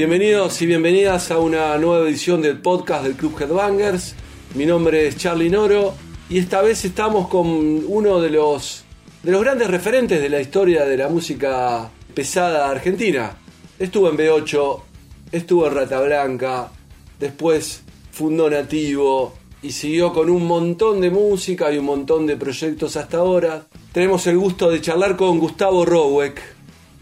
Bienvenidos y bienvenidas a una nueva edición del podcast del Club Headbangers. Mi nombre es Charlie Noro y esta vez estamos con uno de los, de los grandes referentes de la historia de la música pesada argentina. Estuvo en B8, estuvo en Rata Blanca, después fundó Nativo y siguió con un montón de música y un montón de proyectos hasta ahora. Tenemos el gusto de charlar con Gustavo Rowek.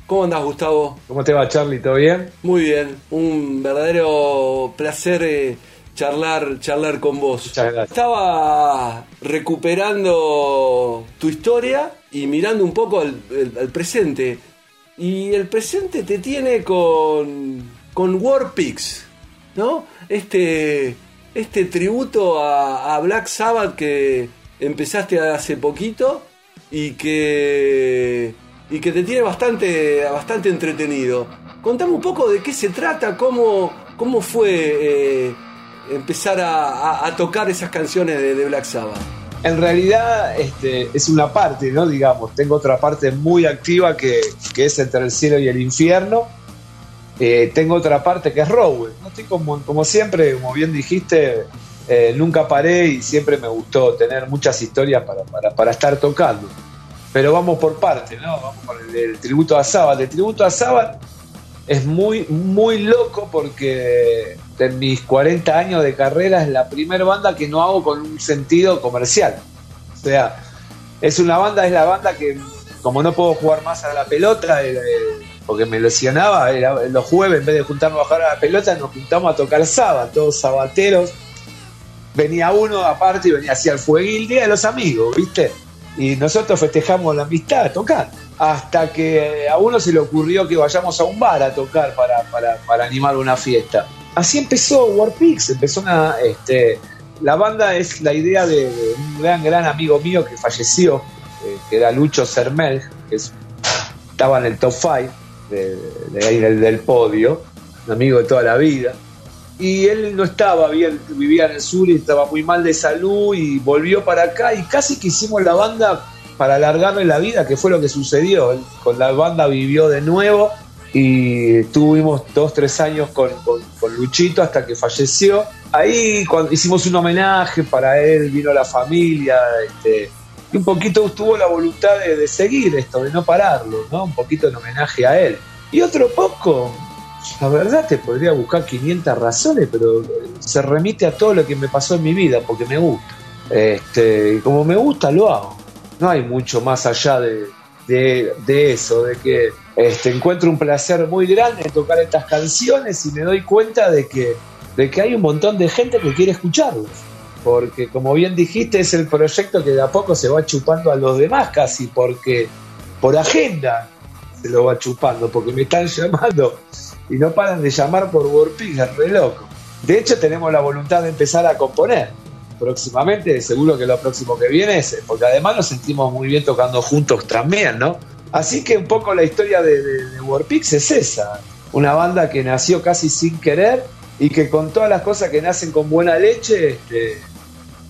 ¿Cómo andás, Gustavo? ¿Cómo te va, Charlie? ¿Todo bien? Muy bien, un verdadero placer eh, charlar, charlar con vos. Muchas gracias. Estaba recuperando tu historia y mirando un poco al, al- al presente. Y el presente te tiene con, con War Pigs, ¿no? Este, este tributo a, a Black Sabbath que empezaste hace poquito y que, y que te tiene bastante, bastante entretenido. Contame un poco de qué se trata, cómo, cómo fue eh, empezar a, tocar esas canciones de, de Black Sabbath. En realidad este, es una parte, ¿no? Digamos, tengo otra parte muy activa que, que es entre el cielo y el infierno. Eh, tengo otra parte que es Rowell. ¿no? Estoy como, como siempre, como bien dijiste, eh, nunca paré y siempre me gustó tener muchas historias para, para, para estar tocando. Pero vamos por parte, ¿no? Vamos por el, el tributo a Sabbath. El tributo a Sabbath es muy, muy loco porque en mis 40 años de carrera es la primera banda que no hago con un sentido comercial. O sea, es una banda, es la banda que, como no puedo jugar más a la pelota, porque me lesionaba, era- los jueves en vez de juntarnos a jugar a la pelota, nos juntamos a tocar sábado, todos sabateros. Venía uno aparte y venía hacia el fueguil, día de los amigos, ¿viste? Y nosotros festejamos la amistad tocando. Hasta que a uno se le ocurrió que vayamos a un bar a tocar para, para, para animar una fiesta. Así empezó Warpix, empezó una. Este, la banda es la idea de, un gran, gran amigo mío que falleció, eh, que era Lucho Sermel, que es- estaba en el top 5 de, de ahí del, del podio, un amigo de toda la vida. Y él no estaba bien, vivía en el sur y estaba muy mal de salud y volvió para acá y casi que hicimos la banda para alargarle la vida, que fue lo que sucedió. Con la banda vivió de nuevo y tuvimos dos, tres años con, con- con Luchito hasta que falleció. Ahí cuando hicimos un homenaje para él, vino la familia, este, y un poquito tuvo la voluntad de, de seguir esto, de no pararlo, ¿no? Un poquito en homenaje a él. Y otro poco, la verdad te podría buscar 500 razones, pero se remite a todo lo que me pasó en mi vida, porque me gusta. Este, como me gusta, lo hago. No hay mucho más allá de, de- de eso, de que este, encuentro un placer muy grande en tocar estas canciones y me doy cuenta de que, de que hay un montón de gente que quiere escucharlos. Porque como bien dijiste, es el proyecto que de a poco se va chupando a los demás casi, porque por agenda se lo va chupando, porque me están llamando y no paran de llamar por WordPig, es re loco. De hecho, tenemos la voluntad de empezar a componer próximamente, seguro que lo próximo que viene es, porque además nos sentimos muy bien tocando juntos también, ¿no? Así que un poco la historia de, de, de es esa, una banda que nació casi sin querer y que con todas las cosas que nacen con buena leche, este,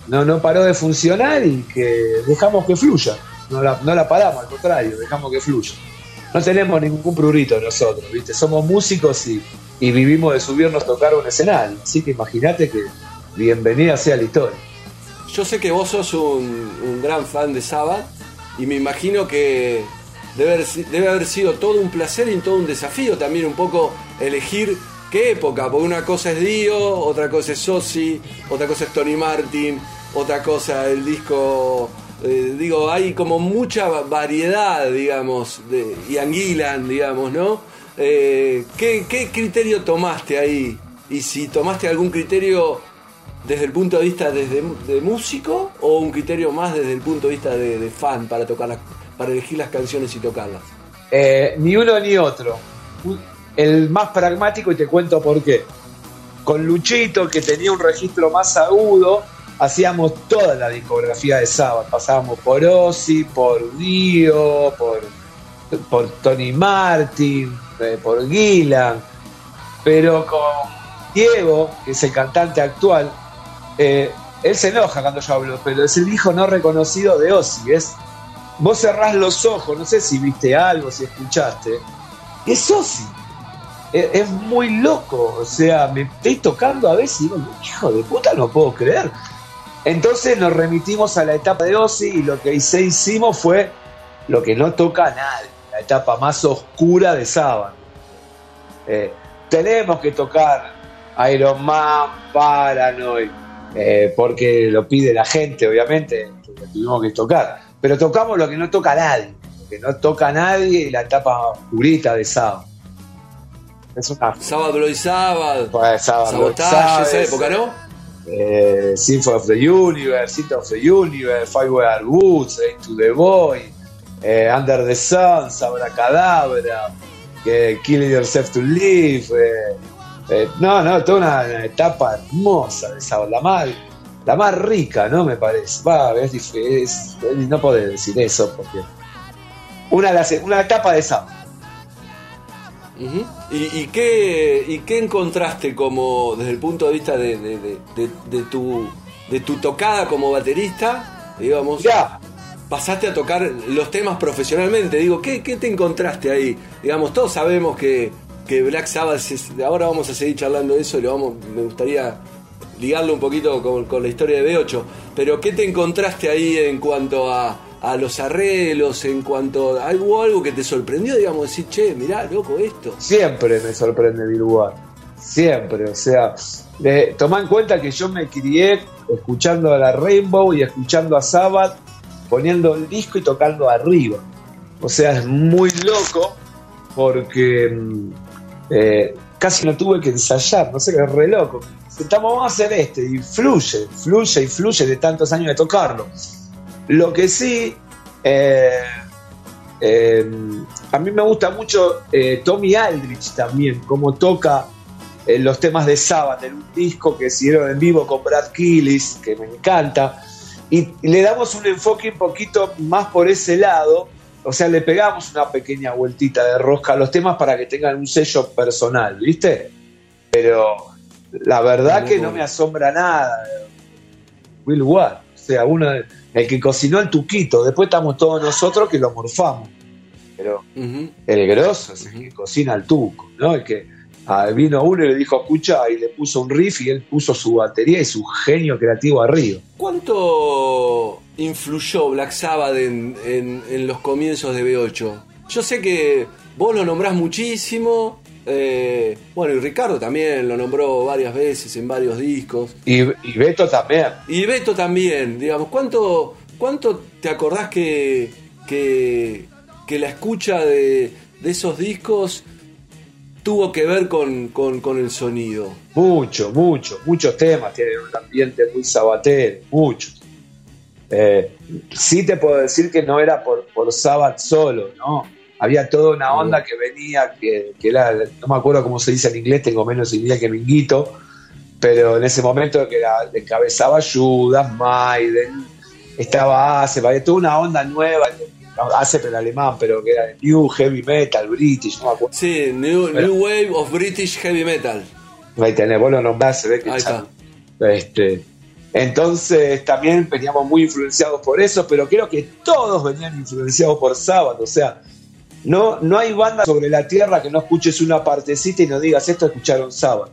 no, no paró de funcionar y que dejamos que fluya, no la, no la paramos, al contrario, dejamos que fluya. No tenemos ningún prurito nosotros, ¿viste? Somos músicos y, y vivimos de subirnos a tocar un escenario, así que imagínate que bienvenida sea la historia. Yo sé que vos sos un, un gran fan de Sabbath y me imagino que debe debe haber sido todo un placer y todo un desafío también un poco elegir qué época, porque una cosa es Dio, otra cosa es Sosi, otra cosa es Tony Martin, otra cosa el disco, eh, digo, hay como mucha va- variedad, digamos, de Ian Gillan, digamos, ¿no? Eh, ¿qué, ¿Qué criterio tomaste ahí? Y si tomaste algún criterio desde el punto de vista desde, de músico o un criterio más desde el punto de vista de, de fan para tocar las, para elegir las canciones y tocarlas? Eh, ni uno ni otro. El más pragmático y te cuento por qué. Con Luchito, que tenía un registro más agudo, hacíamos toda la discografía de Sabbath. Pasábamos por Ozzy, por Dio, por, Tony Martin, eh, por Gillan. Pero con Diego, que es el cantante actual, eh, él se enoja cuando yo hablo, pero es el hijo no reconocido de Ozzy. Es, vos cerrás los ojos, no sé si viste algo, si escuchaste. Es Ozzy. es, muy loco. O sea, me estoy tocando a veces y digo, hijo de puta, no puedo creer. Entonces nos remitimos a la etapa de Ozzy y lo que hicimos fue lo que no toca a nadie, la etapa más oscura de Saban. Eh, tenemos que tocar Iron Man, Paranoid, eh, porque lo pide la gente, obviamente, lo tuvimos que tocar. Pero tocamos lo que no toca a nadie, lo que no toca a nadie y la etapa oscurita de Saban. Es una... Sábado y sábado. Pues, sábado esa época, ¿no? Eh, Symphony of the Universe, City of the Universe, Fireware Woods, Into the Boy, eh, Under the Sun, Sabra Cadabra, que Killing Yourself to Live. Eh, eh, no, no, toda una, etapa hermosa de esa, la más, la más rica, ¿no? Me parece. Va, es, no puedo decir eso porque. Una, una etapa de ¿Y, qué, ¿Y qué encontraste como desde el punto de vista de, de, tu, de tu tocada como baterista? Digamos, ya. pasaste a tocar los temas profesionalmente. Digo, ¿qué, qué te encontraste ahí? Digamos, todos sabemos que, que Black Sabbath, ahora vamos a seguir charlando de eso y lo vamos, me gustaría ligarlo un poquito con, con la historia de B8. Pero ¿qué te encontraste ahí en cuanto a a los arreglos, en cuanto a algo, algo que te sorprendió, digamos, decir, che, mirá, loco, esto. Siempre me sorprende Biruar, siempre, o sea, de, toma en cuenta que yo me crié escuchando a la Rainbow y escuchando a Sabbath, poniendo el disco y tocando arriba. O sea, es muy loco porque mm, eh, casi no tuve que ensayar, no sé, es re loco. Estamos, vamos a hacer este y fluye, fluye y fluye de tantos años de tocarlo. Lo que sí, eh, eh, a mí me gusta mucho eh, Tommy Aldrich también, como toca los temas de Sabbath en un disco que hicieron en vivo con Brad Killis, que me encanta, y le damos un enfoque un poquito más por ese lado, o sea, le pegamos una pequeña vueltita de rosca a los temas para que tengan un sello personal, ¿viste? Pero la verdad que no me asombra nada. Will Ward, o sea, uno de el que cocinó el tuquito, después estamos todos nosotros que lo morfamos. Pero el grosso es el que cocina el tuco, ¿no? El que ah, vino uno y le dijo, escucha, y le puso un riff y él puso su batería y su genio creativo arriba. ¿Cuánto influyó Black Sabbath en, en los comienzos de B8? Yo sé que vos lo nombrás muchísimo, eh, bueno, y Ricardo también lo nombró varias veces en varios discos. Y, Beto también. Y Beto también, digamos. ¿Cuánto, cuánto te acordás que, que, la escucha de, esos discos tuvo que ver con, el sonido? Mucho, mucho, muchos temas. Tienen un ambiente muy sabatero, muchos. Eh, sí te puedo decir que no era por, por Sabat solo, ¿no? Había toda una onda que venía, que, era, no me acuerdo cómo se dice en inglés, tengo menos idea que Minguito, pero en ese momento que la, encabezaba Judas, Maiden, estaba Ace, había toda una onda nueva, Ace pero alemán, pero que era New Heavy Metal, British, no me acuerdo. Sí, New, Wave of British Heavy Metal. Ahí tenés, vos lo nombrás, se ve que está. Este, entonces también veníamos muy influenciados por eso, pero creo que todos venían influenciados por Sábado, o sea, no, no hay banda sobre la tierra que no escuches una partecita y no digas esto escucharon sábado.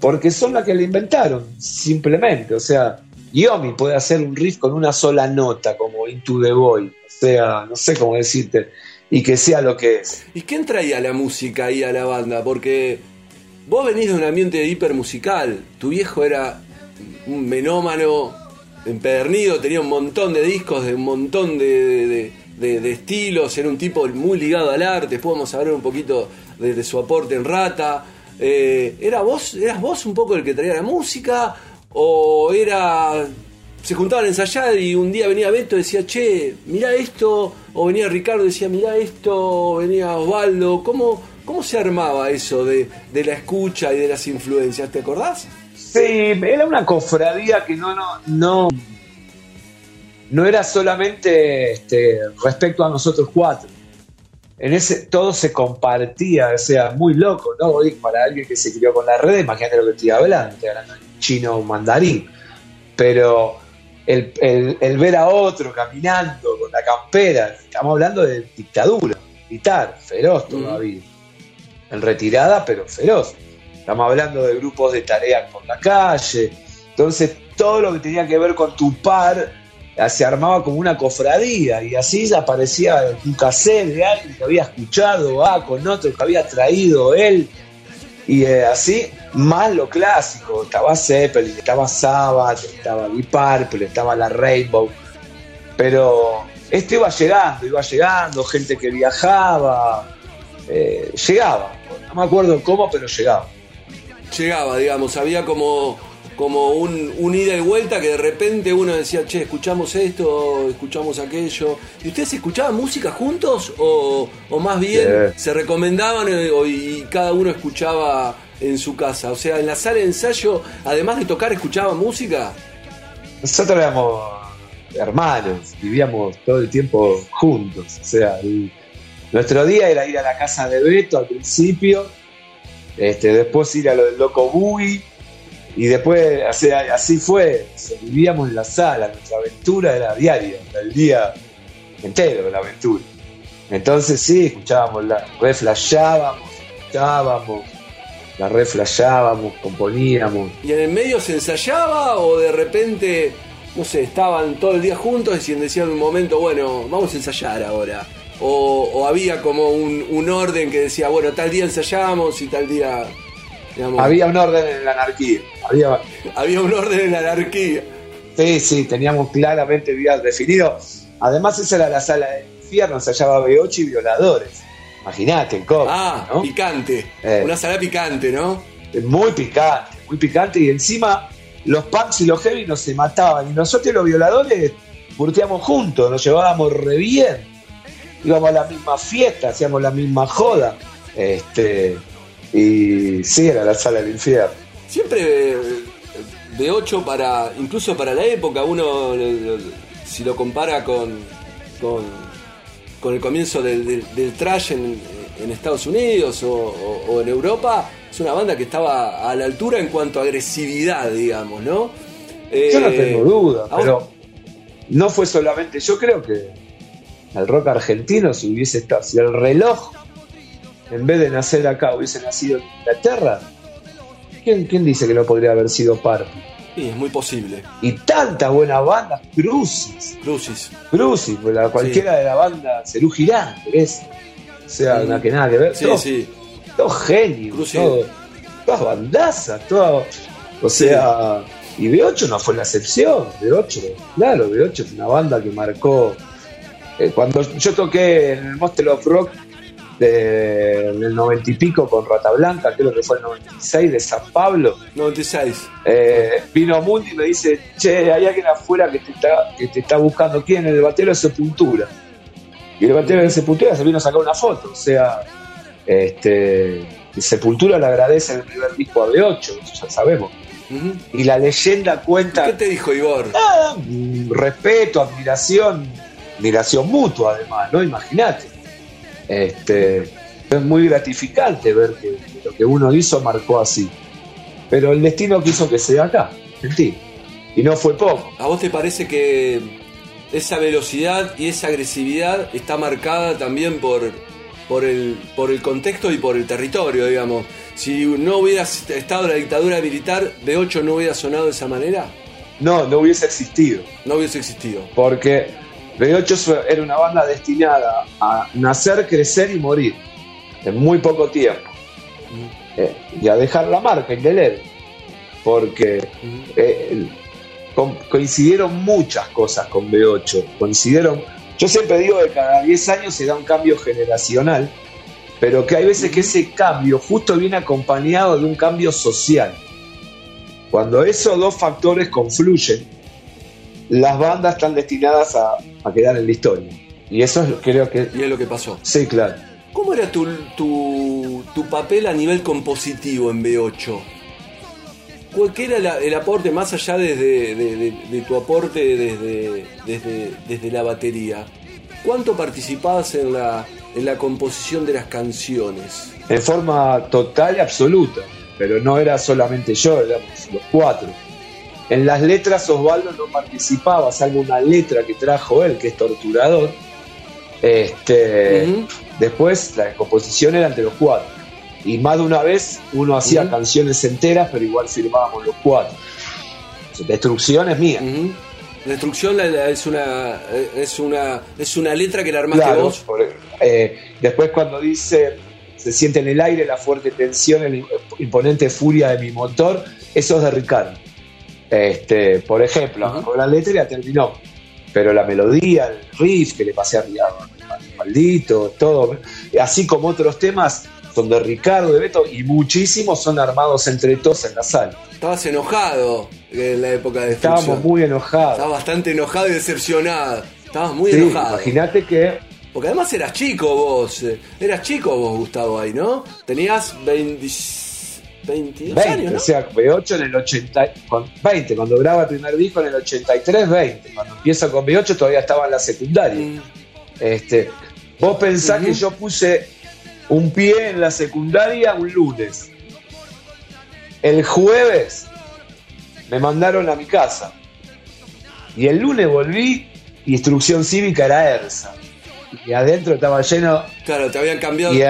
Porque son las que le inventaron, simplemente. O sea, Yomi puede hacer un riff con una sola nota, como Into the Boy. O sea, no sé cómo decirte. Y que sea lo que es. ¿Y quién traía la música ahí a la banda? Porque vos venís de un ambiente hiper musical. Tu viejo era un menómano empedernido, tenía un montón de discos de un montón de de, estilos, era un tipo muy ligado al arte, después vamos a hablar un poquito de, su aporte en Rata. Eh, ¿era vos, ¿Eras vos un poco el que traía la música? ¿O era... se juntaban a ensayar y un día venía Beto y decía, che, mira esto? ¿O venía Ricardo y decía, mira esto? ¿O venía Osvaldo? ¿Cómo, ¿Cómo se armaba eso de, de la escucha y de las influencias? ¿Te acordás? Sí, era una cofradía que no, no, no, no era solamente este, respecto a nosotros cuatro. En ese todo se compartía, o sea, muy loco, ¿no? Para alguien que se crió con la red, imagínate lo que estoy hablando, estoy hablando en chino o mandarín. Pero el, ver a otro caminando con la campera, estamos hablando de dictadura, militar, feroz todavía. en retirada, pero feroz. Estamos hablando de grupos de tareas por la calle. Entonces, todo lo que tenía que ver con tu par se armaba como una cofradía y así aparecía un cassette de alguien que había escuchado, ah, con otro que había traído él. Y eh, así, más lo clásico. Estaba Zeppelin, estaba Sabbath, estaba Deep Purple, estaba la Rainbow. Pero esto iba llegando, iba llegando, gente que viajaba, eh, llegaba. No me acuerdo cómo, pero llegaba. Llegaba, digamos, había como, como un, un ida y vuelta que de repente uno decía, che, escuchamos esto, escuchamos aquello. ¿Y ustedes escuchaban música juntos o, o más bien Sí. se recomendaban eh, o- y cada uno escuchaba en su casa? O sea, en la sala de ensayo, además de tocar, escuchaban música. Nosotros éramos hermanos, vivíamos todo el tiempo juntos. O sea, el- nuestro día era ir a la casa de Beto al principio, este, después ir a lo del Loco Bui, y después, o sea, así fue. O sea, vivíamos en la sala, nuestra aventura era diaria, el día entero la aventura. Entonces sí, escuchábamos, la, reflashábamos, escuchábamos, la reflashábamos, componíamos. ¿Y en el medio se ensayaba o de repente, no sé, estaban todo el día juntos y decían en un momento, bueno, vamos a ensayar ahora? O, o había como un, un orden que decía, bueno, tal día ensayamos y tal día... digamos, Había un orden en la anarquía. Había, había un orden en la anarquía. sí, sí, teníamos claramente días definidos. Además, esa era la sala del infierno, se hallaba B8 y violadores. Imagínate el cómic, Ah, ¿no? picante. Eh. Una sala picante, ¿no? Muy picante, muy picante. Y encima, los punks y los heavy nos se mataban. Y nosotros, los violadores, curtíamos juntos, nos llevábamos re bien. Íbamos a la misma fiesta, hacíamos la misma joda. Este, y sí, era la sala del infierno. Siempre eh, de 8 para, incluso para la época, uno si lo compara con, con, con el comienzo del, del, del trash en, en Estados Unidos o, o- o en Europa, es una banda que estaba a la altura en cuanto a agresividad, digamos, ¿no? Yo no Eh, tengo duda, pero no fue solamente. Yo creo que el rock argentino, si hubiese estado, si el reloj, en vez de nacer acá, hubiese nacido en Inglaterra, ¿quién, quién dice que no podría haber sido parte? Sí, es muy posible. Y tantas buenas bandas, Crucis, Crucis. Crucis, la- cualquiera de la banda Cerú Girán, es. O sea, Mm. nada que nada que ver. Sí, todo, sí. todo genio, Crucis. todo- todas bandazas, todo. O sea, y B8 no fue la excepción. B8, claro, B8 es una banda que marcó. eh, cuando yo toqué en el Monster of Rock de- en el 90 y pico con Rata Blanca, creo que fue el 96 de San Pablo, 96. eh, vino Mundi y me dice: Che, hay alguien afuera que te está, que te está buscando. ¿Quién? El batero de Sepultura. Y el batero de Sepultura se vino a sacar una foto. O sea, este, Sepultura le agradece el primer disco a B8, eso ya sabemos. Y la leyenda ¿Qué cuenta te dijo Igor? ah, mm, respeto, admiración, admiración mutua además, ¿no? Imagínate. Este, es muy gratificante ver que lo que uno hizo marcó así. Pero el destino quiso que sea acá, en ti. Y no fue poco. ¿A vos te parece que esa velocidad y esa agresividad está marcada también por, por, el, por el contexto y por el territorio, digamos? Si no hubiera estado la dictadura militar, B8 no hubiera sonado de esa manera, No, no hubiese existido. no hubiese existido. Porque B8 era una banda destinada a nacer, crecer y morir en muy poco tiempo. Eh, y a dejar la marca indeleble. Porque eh, el- co- coincidieron muchas cosas con B8. Coincidieron. Yo siempre digo que cada 10 años se da un cambio generacional, pero que hay veces que ese cambio justo viene acompañado de un cambio social. Cuando esos dos factores confluyen, las bandas están destinadas a, a quedar en la historia. Y eso es, lo- creo que. Y es lo que pasó. Sí, claro. ¿Cómo era tu, tu, tu papel a nivel compositivo en B8? ¿Cuál era la- el aporte más allá desde, de, de- de tu aporte desde, desde, desde la batería? ¿Cuánto participabas en la, en la composición de las canciones? En forma total y absoluta. Pero no era solamente yo, éramos los cuatro. En las letras Osvaldo no participaba, salvo una letra que trajo él, que es torturador. Este. Después la composición era entre los cuatro. Y más de una vez uno hacía canciones enteras, pero igual firmábamos los cuatro. Destrucción es mía. Destrucción es una, es una es una letra que la armaste vos. Eh, después cuando dice se siente en el aire la fuerte tensión, la imponente furia de mi motor, eso es de Ricardo. Este, por ejemplo, con la letra ya terminó, pero la melodía, el riff que le pasé arriba maldito, todo, así como otros temas son de Ricardo, de Beto, y muchísimos son armados entre todos en la sala. Estabas enojado en la época de Estábamos muy enojados. Estabas bastante enojado y decepcionado. Estabas muy enojado. Imagínate que. Porque además eras chico vos. Eh, eras chico vos, Gustavo, ahí, ¿no? Tenías 20, 22 años. ¿no? O sea, B8 en el 80. 20, cuando graba el primer disco en el 83, 20. Cuando empiezo con B8 todavía estaba en la secundaria. Mm. Este, vos pensás que yo puse un pie en la secundaria un lunes. El jueves me mandaron a mi casa. Y el lunes volví, instrucción cívica era ERSA. Y adentro estaba lleno. Claro, te habían cambiado. Y,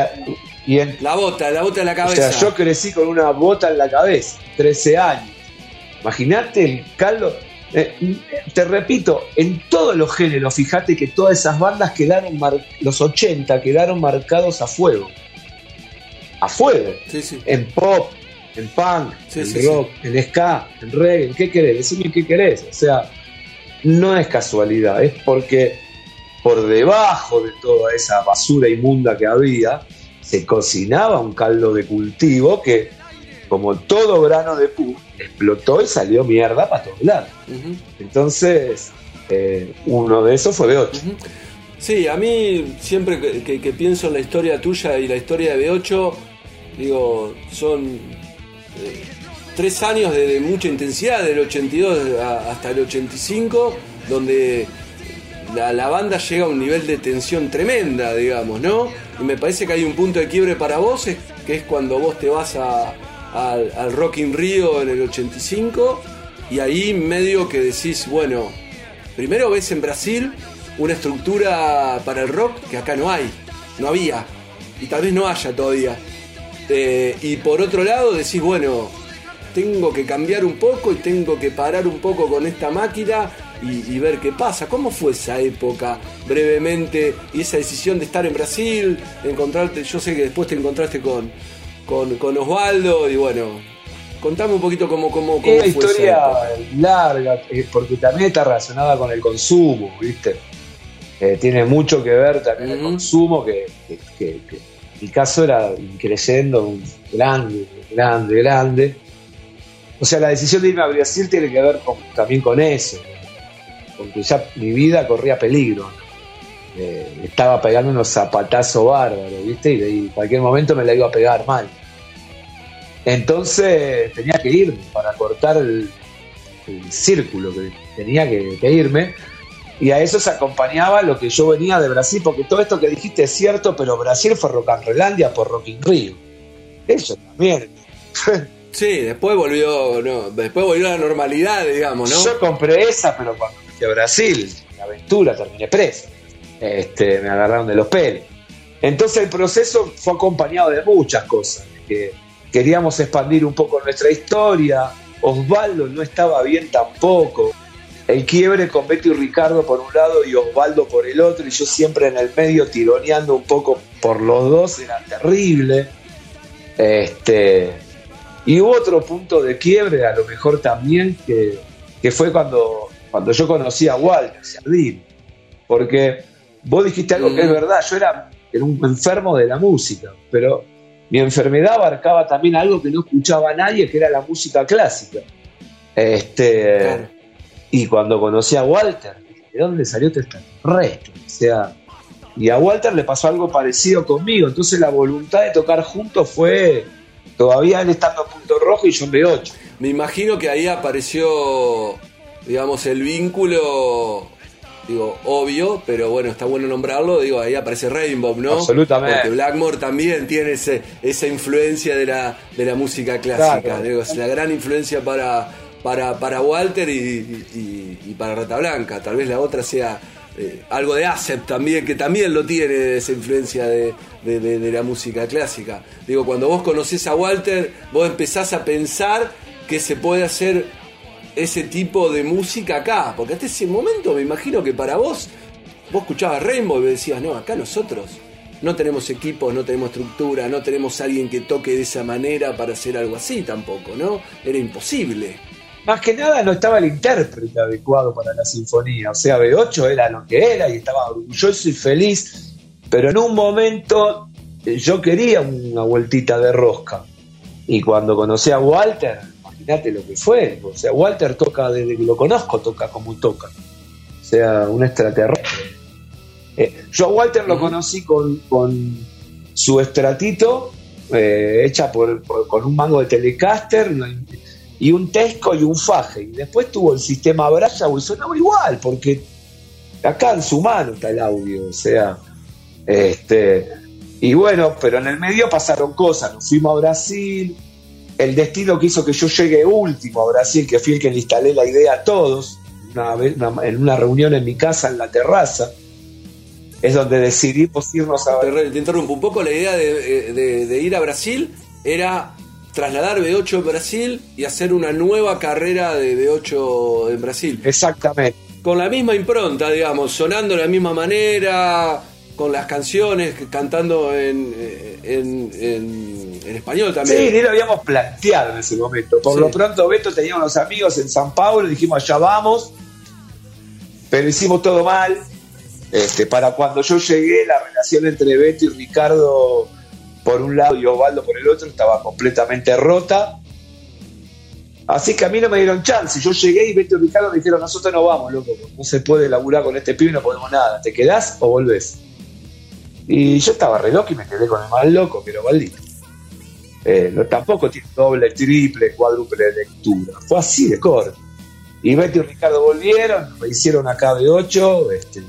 en, la bota, la bota en la cabeza. O sea, yo crecí con una bota en la cabeza, 13 años. Imagínate el caldo. Eh, te repito, en todos los géneros, fíjate que todas esas bandas quedaron, los 80 quedaron marcados a fuego. A fuego. En pop, en punk, en rock, en ska, en reggae, ¿qué querés? Decime qué querés. O sea, no es casualidad, es porque por debajo de toda esa basura inmunda que había, se cocinaba un caldo de cultivo que, como todo grano de pu, explotó y salió mierda para todos lados. Entonces, eh, uno de esos fue B8. Sí, a mí siempre que, pienso en la historia tuya y la historia de B8, digo, son eh, tres años de, mucha intensidad, del 82 hasta el 85, donde la, banda llega a un nivel de tensión tremenda, digamos, ¿no? Y me parece que hay un punto de quiebre para vos, que es cuando vos te vas al Rock in Rio en el 85 y ahí medio que decís, bueno, primero ves en Brasil una estructura para el rock que acá no hay, no había y tal vez no haya todavía. Eh, y por otro lado decís, bueno, tengo que cambiar un poco y tengo que parar un poco con esta máquina y, y, ver qué pasa. ¿Cómo fue esa época brevemente y esa decisión de estar en Brasil, encontrarte, yo sé que después te encontraste con, con, Osvaldo y bueno, contame un poquito cómo, cómo, cómo una historia larga, eh, porque también está relacionada con el consumo, ¿viste? Eh, tiene mucho que ver también el consumo, que, que, mi caso era creciendo grande, grande, grande. O sea, la decisión de irme a Brasil tiene que ver también con eso, porque ya mi vida corría peligro. Eh, estaba pegando unos zapatazos bárbaros, ¿viste? Y en cualquier momento me la iba a pegar mal. Entonces tenía que irme para cortar el, círculo que tenía que, irme. Y a eso se acompañaba lo que yo venía de Brasil, porque todo esto que dijiste es cierto, pero Brasil fue and por Rock in Rio. Eso también. Sí, después volvió, no, después volvió a la normalidad, digamos, ¿no? Yo compré esa, pero cuando Brasil, la aventura, terminé preso. Este, me agarraron de los pelos. Entonces el proceso fue acompañado de muchas cosas. Que queríamos expandir un poco nuestra historia. Osvaldo no estaba bien tampoco. El quiebre con Betty y Ricardo por un lado y Osvaldo por el otro, y yo siempre en el medio tironeando un poco por los dos, era terrible. Este, y hubo otro punto de quiebre, a lo mejor también, que fue cuando, cuando yo conocí a Walter Sardín. Porque vos dijiste algo que es mm. verdad, yo era, era un enfermo de la música, pero mi enfermedad abarcaba también algo que no escuchaba nadie, que era la música clásica. Este, Y cuando conocí a Walter, ¿de dónde salió este resto? O sea, y a Walter le pasó algo parecido conmigo, entonces la voluntad de tocar juntos fue todavía él estando a punto rojo y yo en B8. Me imagino que ahí apareció, digamos, el vínculo digo, obvio, pero bueno, está bueno nombrarlo, digo, ahí aparece Rainbow, ¿no? Absolutamente. Porque Blackmore también tiene ese, esa influencia de la, de la música clásica, digo, es la gran influencia para, para, para Walter y, para Rata Blanca, tal vez la otra sea eh, algo de ASEP también, que también lo tiene esa influencia de, la música clásica. Digo, cuando vos conocés a Walter, vos empezás a pensar que se puede hacer ese tipo de música acá, porque hasta ese momento me imagino que para vos, vos escuchabas Rainbow y decías, no, acá nosotros no tenemos equipos, no tenemos estructura, no tenemos alguien que toque de esa manera para hacer algo así tampoco, ¿no? Era imposible. Más que nada no estaba el intérprete adecuado para la sinfonía, o sea, B8 era lo que era y estaba orgulloso y feliz, pero en un momento eh, yo quería una vueltita de rosca. Y cuando conocí a Walter, imagínate lo que fue, o sea, Walter toca desde que lo conozco, toca como toca, o sea, un extraterrestre. Eh, yo a Walter lo conocí con, su estratito, eh, hecha por, con un mango de Telecaster y un Tesco y un Faje. Y después tuvo el sistema Braille y sonaba igual, porque acá en su mano está el audio, o sea, este, y bueno, pero en el medio pasaron cosas, nos fuimos a Brasil, el destino que hizo que yo llegue último a Brasil, que fui el que le instalé la idea a todos, en una reunión en mi casa, en la terraza, es donde decidimos irnos a... Te, te interrumpo un poco, la idea de, ir a Brasil era trasladar B8 en Brasil y hacer una nueva carrera de B8 en Brasil. Exactamente. Con la misma impronta, digamos, sonando de la misma manera, con las canciones, cantando en, en, español también. Sí, ni lo habíamos planteado en ese momento. Por lo pronto, Beto tenía unos amigos en San Paulo, dijimos allá vamos, pero hicimos todo mal este, para cuando yo llegué, la relación entre Beto y Ricardo por un lado y Osvaldo por el otro estaba completamente rota. Así que a mí no me dieron chance. Yo llegué y Beto y Ricardo me dijeron, nosotros no vamos, loco, no se puede laburar con este pibe, no podemos nada. ¿Te quedás o volvés? Y yo estaba re loco y me quedé con el más loco, pero Valdito. Eh, tampoco tiene doble, triple, cuádruple lectura. Fue así de corto. Y Beto y Ricardo volvieron, me hicieron acá de 8, este,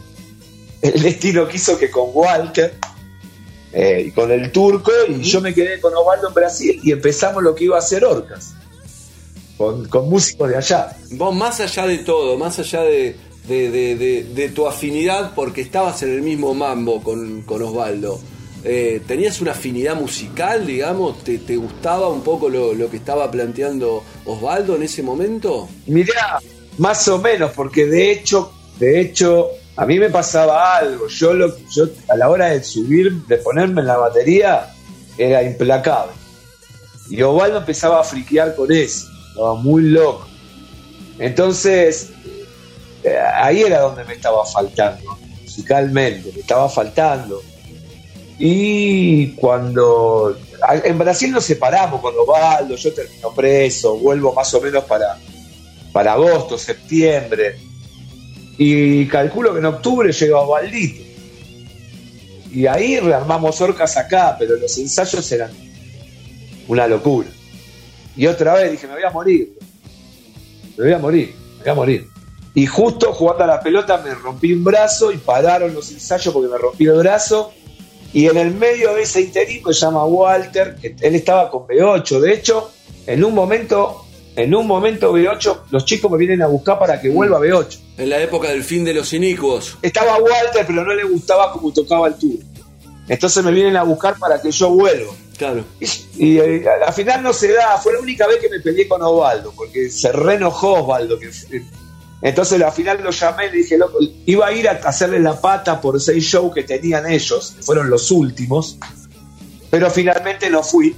el destino quiso que con Walter eh, y con el turco, y yo me quedé con Osvaldo en Brasil y empezamos lo que iba a ser Orcas, con, músicos de allá. Vos, más allá de todo, más allá de, de, tu afinidad, porque estabas en el mismo mambo con, Osvaldo. Eh, ¿Tenías una afinidad musical, digamos? ¿Te, gustaba un poco lo, lo, que estaba planteando Osvaldo en ese momento? Mirá, más o menos, porque de hecho, de hecho, a mí me pasaba algo. Yo, lo, yo a la hora de subir, de ponerme en la batería, era implacable. Y Ovaldo empezaba a friquear con eso. Estaba muy loco. Entonces, ahí era donde me estaba faltando, musicalmente, me estaba faltando. Y cuando. En Brasil nos separamos con Ovaldo, yo termino preso, vuelvo más o menos para, para agosto, septiembre y calculo que en octubre llegó a Valdito. Y ahí rearmamos orcas acá, pero los ensayos eran una locura. Y otra vez dije, me voy a morir. Me voy a morir, me voy a morir. Y justo jugando a la pelota me rompí un brazo y pararon los ensayos porque me rompí el brazo. Y en el medio de ese interín se llama Walter, que él estaba con B8. De hecho, en un momento en un momento B8, los chicos me vienen a buscar para que vuelva B8. En la época del fin de los inicuos. Estaba Walter, pero no le gustaba como tocaba el tour. Entonces me vienen a buscar para que yo vuelva. Claro. Y, eh, al final no se da. Fue la única vez que me peleé con Osvaldo, porque se reenojó Osvaldo. Que, entonces al final lo llamé y le dije, loco, iba a ir a hacerle la pata por seis shows que tenían ellos, fueron los últimos, pero finalmente no fui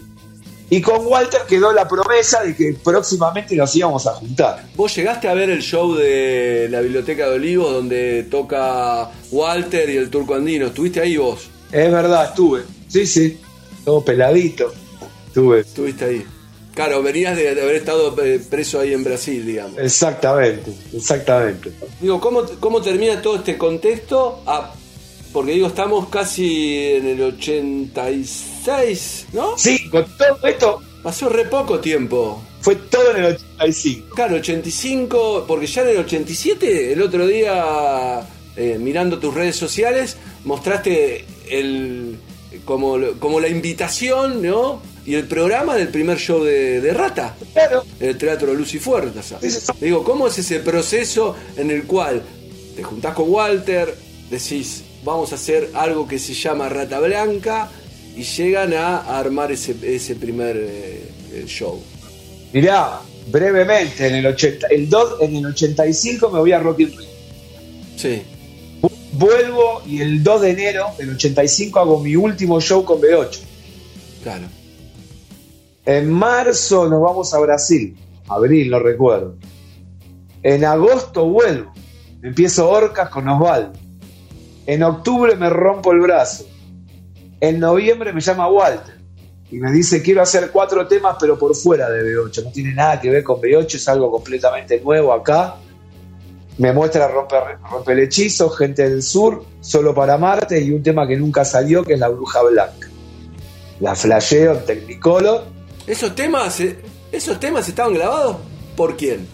y con Walter quedó la promesa de que próximamente nos íbamos a juntar. ¿Vos llegaste a ver el show de la Biblioteca de Olivos donde toca Walter y el turco andino? ¿Estuviste ahí vos? Es verdad, estuve. Sí, sí. Todo peladito. Estuve. Estuviste ahí. Claro, venías de, haber estado eh, preso ahí en Brasil, digamos. Exactamente, exactamente. Digo, ¿cómo, cómo termina todo este contexto? Ah, porque digo, estamos casi en el 86, ¿no? Sí, con todo esto. Pasó re poco tiempo. Fue todo en el 85. Claro, 85, porque ya en el 87, el otro día, eh, mirando tus redes sociales, mostraste el como, como la invitación, ¿no? Y el programa del primer show de, Rata. Claro. El Teatro Luz y Fuerza. Digo, ¿cómo es ese proceso en el cual te juntás con Walter, decís, vamos a hacer algo que se llama Rata Blanca y llegan a, armar ese, ese primer eh, show. Mirá, brevemente, en el, 80, el en el 85 me voy a Rock in Rio. Sí. Vuelvo y el 2 de enero del 85 hago mi último show con B8. Claro. En marzo nos vamos a Brasil. Abril, no recuerdo. En agosto vuelvo. Empiezo Orcas con Osvaldo. En octubre me rompo el brazo. En noviembre me llama Walter y me dice quiero hacer cuatro temas pero por fuera de B8. No tiene nada que ver con B8, es algo completamente nuevo acá. Me muestra romper, romper el hechizo, gente del sur, solo para Marte y un tema que nunca salió que es la bruja blanca. La flasheo en Technicolor. ¿Esos temas, eh, ¿Esos temas estaban grabados por quién?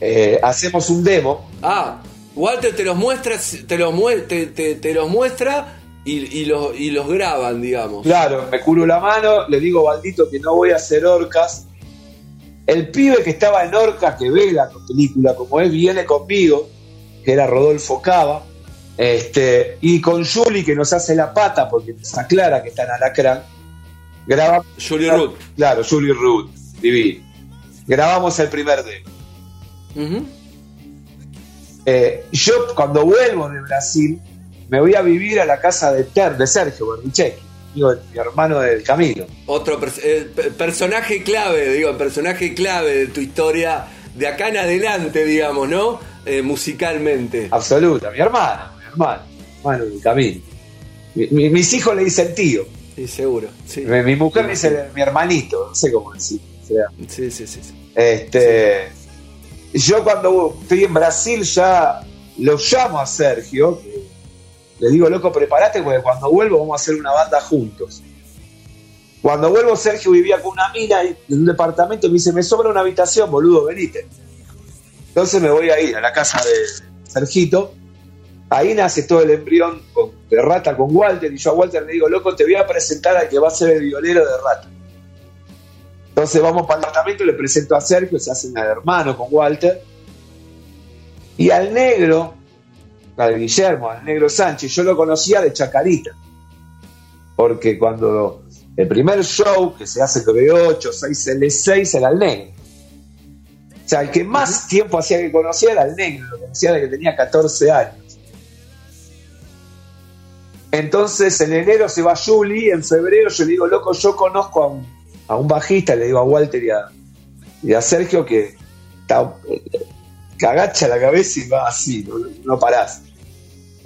Eh, hacemos un demo. Ah, Walter te los muestra, te los, te, te, los muestra y, y, los, y los graban, digamos. Claro, me curo la mano, le digo Baldito que no voy a hacer orcas. El pibe que estaba en Orcas, que ve la película como es, viene conmigo, que era Rodolfo Cava, este, y con Julie que nos hace la pata porque nos aclara que está en Alacrán. Grabamos, Julie Ruth. Claro, Julie Ruth, divino. Grabamos el primer demo. Eh, yo cuando vuelvo de Brasil me voy a vivir a la casa de Ter, de Sergio Bernicek, mi hermano del Camilo. Otro eh, personaje clave, digo, personaje clave de tu historia de acá en adelante, digamos, ¿no? Eh, musicalmente. Absoluta, mi hermano, mi hermano, hermano del Camilo. mis hijos le dicen tío. Sí, seguro. Sí. Mi, mujer le dice mi hermanito, no sé cómo decir. sí, sí, sí, Este, Yo cuando estoy en Brasil ya lo llamo a Sergio, le digo, loco, prepárate porque cuando vuelvo vamos a hacer una banda juntos. Cuando vuelvo, Sergio vivía con una mina en un departamento y me dice, me sobra una habitación, boludo, venite. Entonces me voy a ir a la casa de Sergito. Ahí nace todo el embrión de Rata con Walter. Y yo a Walter le digo, loco, te voy a presentar al que va a ser el violero de Rata. Entonces vamos para el departamento, le presento a Sergio, se hace de hermano con Walter. Y al negro, al Guillermo, al Negro Sánchez, yo lo conocía de Chacarita. Porque cuando el primer show que se hace con 8, 6L6 era el negro. O sea, el que más tiempo hacía que conocía era el negro, lo conocía de que tenía 14 años. Entonces en enero se va Julie, en febrero yo le digo, loco, yo conozco a un, bajista, le digo a Walter y a, Sergio que, que agacha la cabeza y va así, no, no parás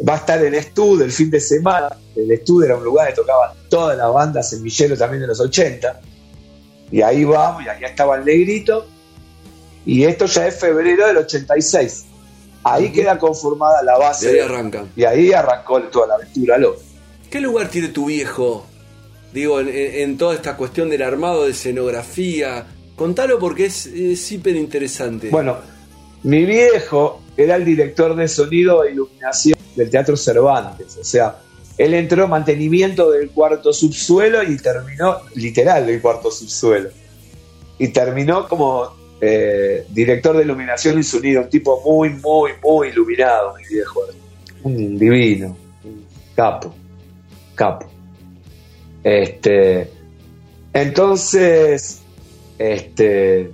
va a estar el Estud el fin de semana. El Estud era un lugar que tocaban todas las bandas semilleros también de los 80. Y ahí vamos, y ahí estaba el negrito. Y esto ya es febrero del 86. Ahí queda conformada la base. Y ahí arranca. Y ahí arrancó toda la aventura loca. ¿Qué lugar tiene tu viejo? Digo, en, toda esta cuestión del armado de escenografía. Contalo porque es súper interesante. Bueno, mi viejo era el director de sonido e iluminación del Teatro Cervantes. O sea, él entró en mantenimiento del cuarto subsuelo y terminó, literal, del cuarto subsuelo. Y terminó como eh, director de iluminación y sonido, un tipo muy, muy, muy iluminado, mi viejo. Un divino, capo, capo. Este, entonces, este,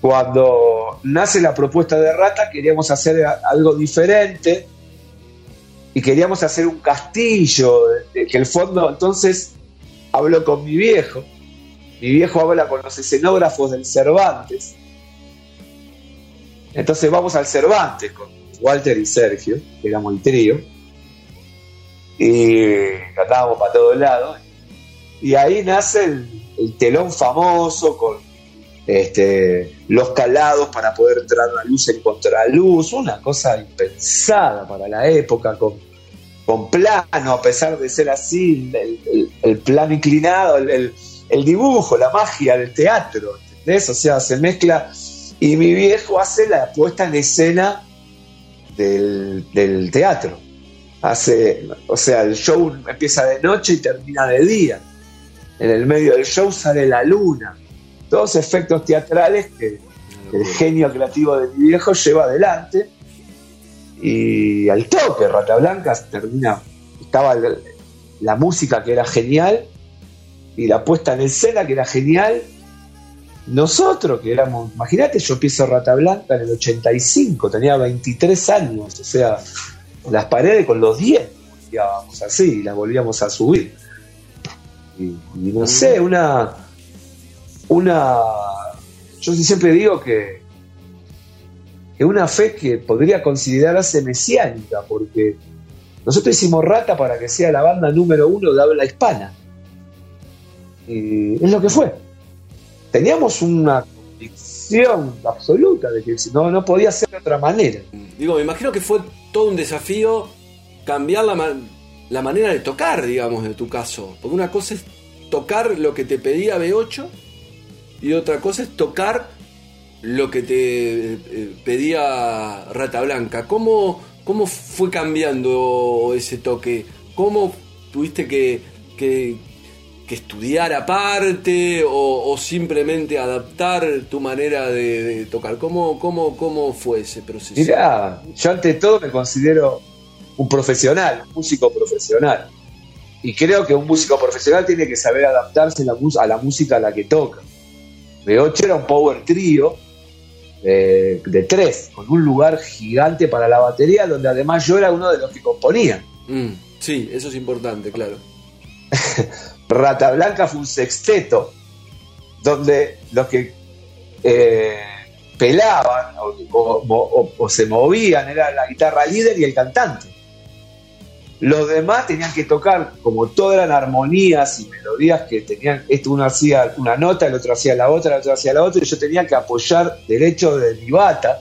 cuando nace la propuesta de Rata, queríamos hacer algo diferente y queríamos hacer un castillo, que el fondo, entonces hablo con mi viejo, mi viejo habla con los escenógrafos del Cervantes, entonces vamos al Cervantes con Walter y Sergio, que éramos el trío, y cantábamos para todos lados, y ahí nace el, telón famoso con este, los calados para poder entrar la luz en contraluz, una cosa impensada para la época, con, con plano, a pesar de ser así, el, plano inclinado, el, dibujo, la magia del teatro, ¿entendés? O sea, se mezcla, y mi viejo hace la puesta en escena del, del teatro. Hace, o sea, el show empieza de noche y termina de día. En el medio del show sale la luna todos efectos teatrales que el genio creativo de mi viejo lleva adelante. Y al toque, Rata Blanca termina, estaba la música que era genial y la puesta en escena que era genial. Nosotros que éramos, imagínate, yo empiezo Rata Blanca en el 85, tenía 23 años, o sea, las paredes con los 10, íbamos así, y las volvíamos a subir. Y, no sé, una, una, yo siempre digo que, que una fe que podría considerarse mesiánica, porque nosotros hicimos Rata para que sea la banda número uno de habla hispana. Y es lo que fue. Teníamos una convicción absoluta de que no, no podía ser de otra manera. Digo, me imagino que fue todo un desafío cambiar la, la manera de tocar, digamos, de tu caso. Porque una cosa es tocar lo que te pedía B8 y otra cosa es tocar lo que te eh, pedía Rata Blanca. ¿Cómo, ¿Cómo fue cambiando ese toque? ¿Cómo tuviste que, que estudiar aparte o, o simplemente adaptar tu manera de, de tocar? ¿Cómo, cómo, ¿Cómo fue ese proceso? Mirá, yo ante todo me considero un profesional, un músico profesional. Y creo que un músico profesional tiene que saber adaptarse la a la música a la que toca. B8 era un power trío eh, de tres, con un lugar gigante para la batería, donde además yo era uno de los que componía. Mm, sí, eso es importante, claro. Rata Blanca fue un sexteto, donde los que eh, pelaban o, se movían era la guitarra líder y el cantante. Los demás tenían que tocar, como todo eran armonías y melodías que tenían, esto uno hacía una nota, el otro hacía la otra, el otro hacía la otra, y yo tenía que apoyar derecho de mi bata.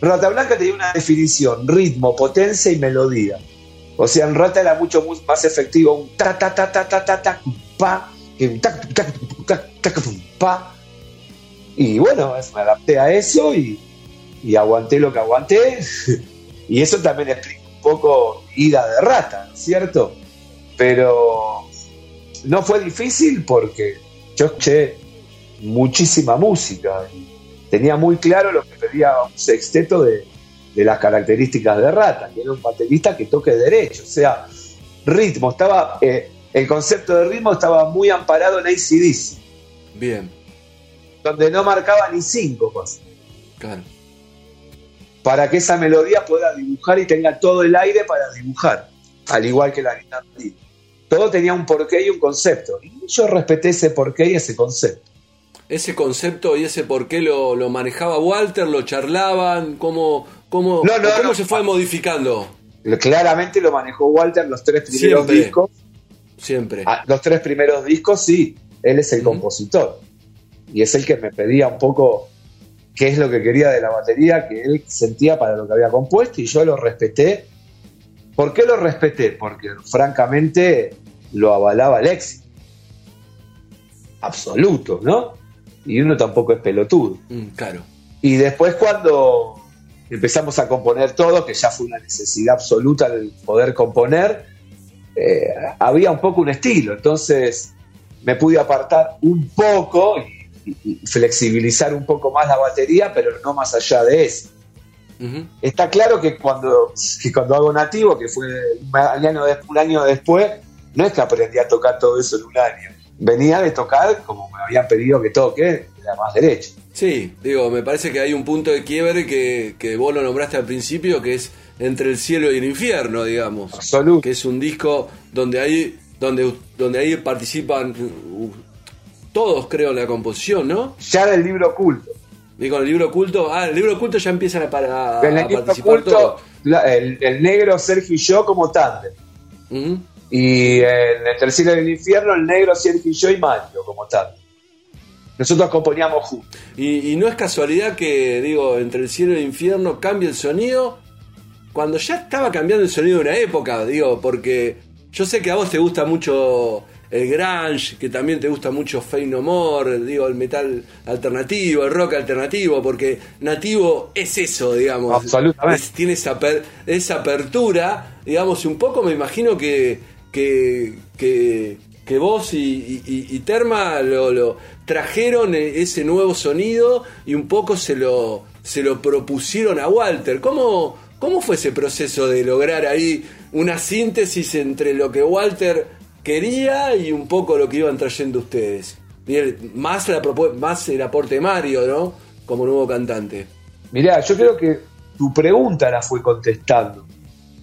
Rata Blanca tenía una definición, ritmo, potencia y melodía. O sea, en Rata era mucho mu- más efectivo un ta ta ta ta ta ta ta pa que un tac tac tac tac pa. Y bueno, me adapté a eso y, y aguanté lo que aguanté. y eso también explica un poco ida de rata, ¿no es cierto? Pero no fue difícil porque yo escuché muchísima música y tenía muy claro lo que pedía un sexteto de, de las características de Rata, que era un baterista que toque derecho, o sea, ritmo, estaba, eh, el concepto de ritmo estaba muy amparado en ACDC, Bien, donde no marcaba ni cinco cosas, claro. para que esa melodía pueda dibujar y tenga todo el aire para dibujar, al igual que la guitarra. Todo tenía un porqué y un concepto, y yo respeté ese porqué y ese concepto. Ese concepto y ese por qué lo, lo manejaba Walter, lo charlaban, cómo, cómo, No, no, o cómo no. se fue modificando Claramente lo manejó Walter los tres primeros Siempre. discos. siempre. Ah, los tres primeros discos, sí, él es el compositor. Y es el que me pedía un poco qué es lo que quería de la batería, que él sentía para lo que había compuesto, y yo lo respeté. ¿Por qué lo respeté? Porque francamente lo avalaba el éxito. Absoluto, ¿no? Y uno tampoco es pelotudo. Mm, claro. Y después cuando empezamos a componer todo, que ya fue una necesidad absoluta el poder componer, eh, había un poco un estilo. Entonces me pude apartar un poco y, y- y flexibilizar un poco más la batería, pero no más allá de eso. Está claro que cuando, que cuando hago nativo, que fue un año, un año después, no es que aprendí a tocar todo eso en un año. Venía de tocar como me habían pedido que toque, era más derecho. Sí, digo, me parece que hay un punto de quiebre que, que vos lo nombraste al principio, que es entre el cielo y el infierno, digamos. Absoluto. Que es un disco donde ahí, donde, donde ahí participan uh, todos, creo, en la composición, ¿no? Ya del libro oculto. Digo, el libro oculto, ah, el libro oculto ya empiezan a, para, en el a libro participar todos. la- el, el negro Sergio y yo como tándem. Ujú. Y en el tercero del infierno, el negro Sergio y yo y Mario como tándem. Nosotros componíamos juntos. Y, y no es casualidad que, digo, entre el cielo y el infierno cambie el sonido cuando ya estaba cambiando el sonido de una época, digo, porque yo sé que a vos te gusta mucho el grunge, que también te gusta mucho Fey No More, digo, el metal alternativo, el rock alternativo, porque nativo es eso, digamos. Absolutamente. Es- tiene esa, aper- esa apertura, digamos, y un poco me imagino que, que, que, que vos y, y- Terma lo, trajeron e- ese nuevo sonido y un poco se lo, se lo propusieron a Walter. ¿Cómo, ¿Cómo fue ese proceso de lograr ahí una síntesis entre lo que Walter quería y un poco lo que iban trayendo ustedes? Más, la más el aporte de Mario, ¿no? Como nuevo cantante. Mirá, yo creo que tu pregunta la fue contestando.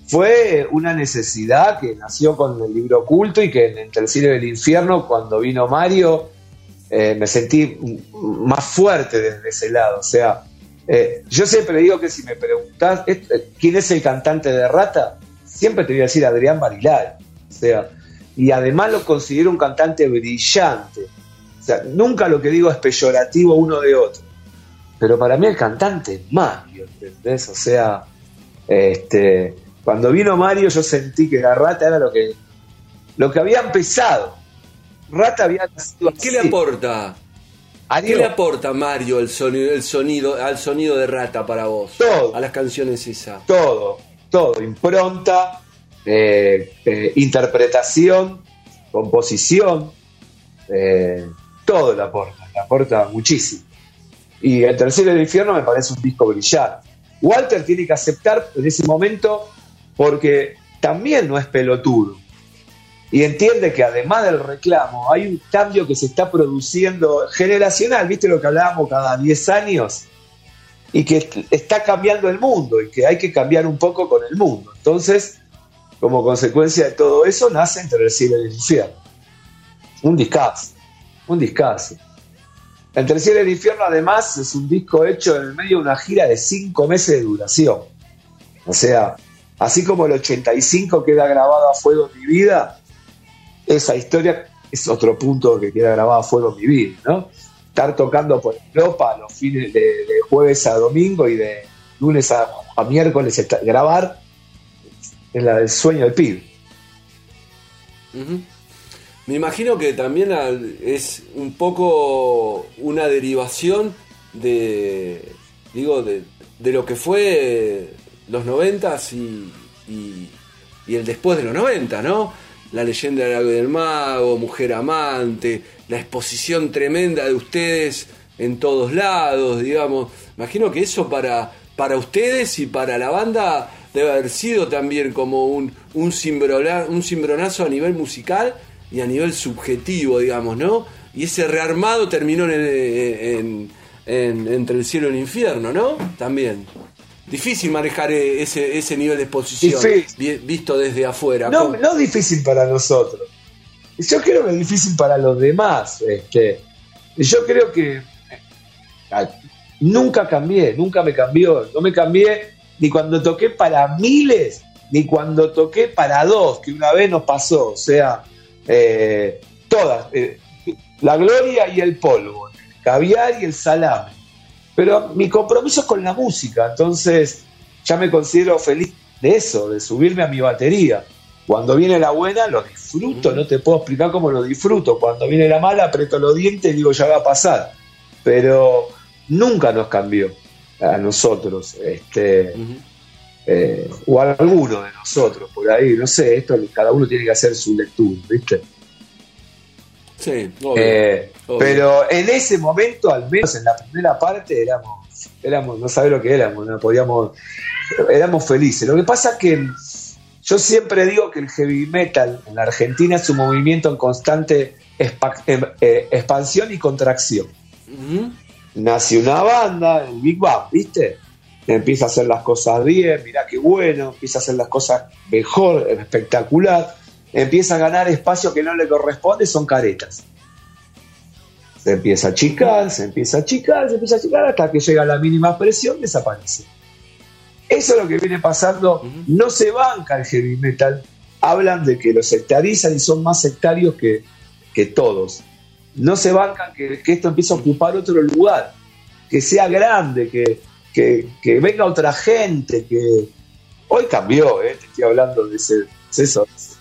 Fue una necesidad que nació con el libro oculto y que Entre el cielo y el infierno, cuando vino Mario, eh, me sentí más fuerte desde ese lado. O sea, eh, yo siempre digo que si me preguntas eh, quién es el cantante de Rata, siempre te voy a decir Adrián Barilal. O sea, y además lo considero un cantante brillante. O sea, nunca lo que digo es peyorativo uno de otro. Pero para mí el cantante es Mario, ¿entendés? O sea, este, cuando vino Mario yo sentí que la Rata era lo que, lo que había empezado. Rata había nacido ¿Qué le aporta? ¿Qué le aporta Mario el sonido, el sonido, al sonido de Rata para vos? Todo. A las canciones esa. Todo, todo. Impronta, eh, eh, interpretación, composición, eh, todo le aporta, le aporta muchísimo. Y El Tercero del Infierno me parece un disco brillante. Walter tiene que aceptar en ese momento porque también no es pelotudo y entiende que además del reclamo hay un cambio que se está produciendo generacional, viste lo que hablábamos cada 10 años, y que está cambiando el mundo y que hay que cambiar un poco con el mundo. Entonces, como consecuencia de todo eso, nace Entre el cielo y el infierno. Un discazo, un discazo. Entre el cielo y el infierno, además, es un disco hecho en el medio de una gira de 5 meses de duración. O sea, así como el 85 queda grabado a fuego en mi vida, esa historia es otro punto que queda grabado a fuego en mi vida, ¿no? Estar tocando por Europa los fines de, jueves a domingo y de lunes a, miércoles, grabar es la del sueño del pibe. Me imagino que también es un poco una derivación de, digo, de, lo que fue los noventas y, y, el después de los 90, ¿no? La leyenda del mago, Mujer Amante, la exposición tremenda de ustedes en todos lados, digamos. Imagino que eso para, para ustedes y para la banda debe haber sido también como un, un, un cimbronazo a nivel musical y a nivel subjetivo, digamos, ¿no? Y ese rearmado terminó en, entre el cielo y el infierno, ¿no? También. Difícil manejar eh, ese, ese nivel de exposición visto desde afuera. No, no difícil para nosotros. Yo creo que es difícil para los demás. Este, yo creo que eh, nunca cambié, nunca me cambió. No me cambié ni cuando toqué para miles, ni cuando toqué para dos, que una vez nos pasó. O sea, eh, todas. la gloria y el polvo, el caviar y el salame. Pero mi compromiso es con la música, entonces ya me considero feliz de eso, de subirme a mi batería. Cuando viene la buena, lo disfruto, no te puedo explicar cómo lo disfruto. Cuando viene la mala, aprieto los dientes y digo, ya va a pasar. Pero nunca nos cambió a nosotros, este, eh, o a alguno de nosotros, por ahí, no sé, esto cada uno tiene que hacer su lectura, ¿viste? Sí, eh, Pero en ese momento, al menos en la primera parte, éramos, éramos no sabés lo que éramos, no podíamos, éramos felices. Lo que pasa es que yo siempre digo que el heavy metal en la Argentina es un movimiento en constante em, eh, expansión y contracción. Nace una banda, el Big Bang, ¿viste? Empieza a hacer las cosas bien, mirá qué bueno, empieza a hacer las cosas mejor, espectacular empieza a ganar espacio que no le corresponde, son caretas. Se empieza a achicar, se empieza a achicar, se empieza a achicar hasta que llega a la mínima presión, desaparece. Eso es lo que viene pasando. No se banca el heavy metal. Hablan de que los sectarizan y son más sectarios que, todos. No se bancan que, esto empiece a ocupar otro lugar, que sea grande, que, que, venga otra gente, que hoy cambió, ¿eh? te estoy hablando de ese, de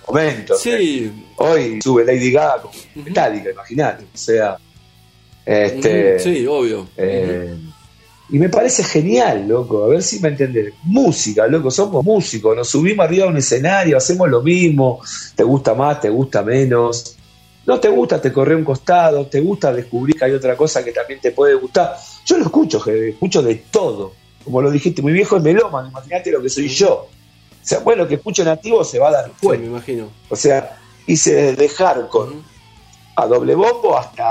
momento. Sí. Hoy sube Lady Gaga con Metallica, imagínate. O sea, este. Sí, obvio. Eh, y me parece genial, loco. A ver si me entendés. Música, loco. Somos músicos. Nos subimos arriba de un escenario, hacemos lo mismo. Te gusta más, te gusta menos. No te gusta, te corre un costado. Te gusta descubrir que hay otra cosa que también te puede gustar. Yo lo escucho, escucho de todo. como lo dijiste, mi viejo es melómano, imagínate lo que soy yo. O sea, bueno, que escucho nativo se va a dar Sí, cuenta. me imagino. O sea, hice desde hardcore a doble bombo hasta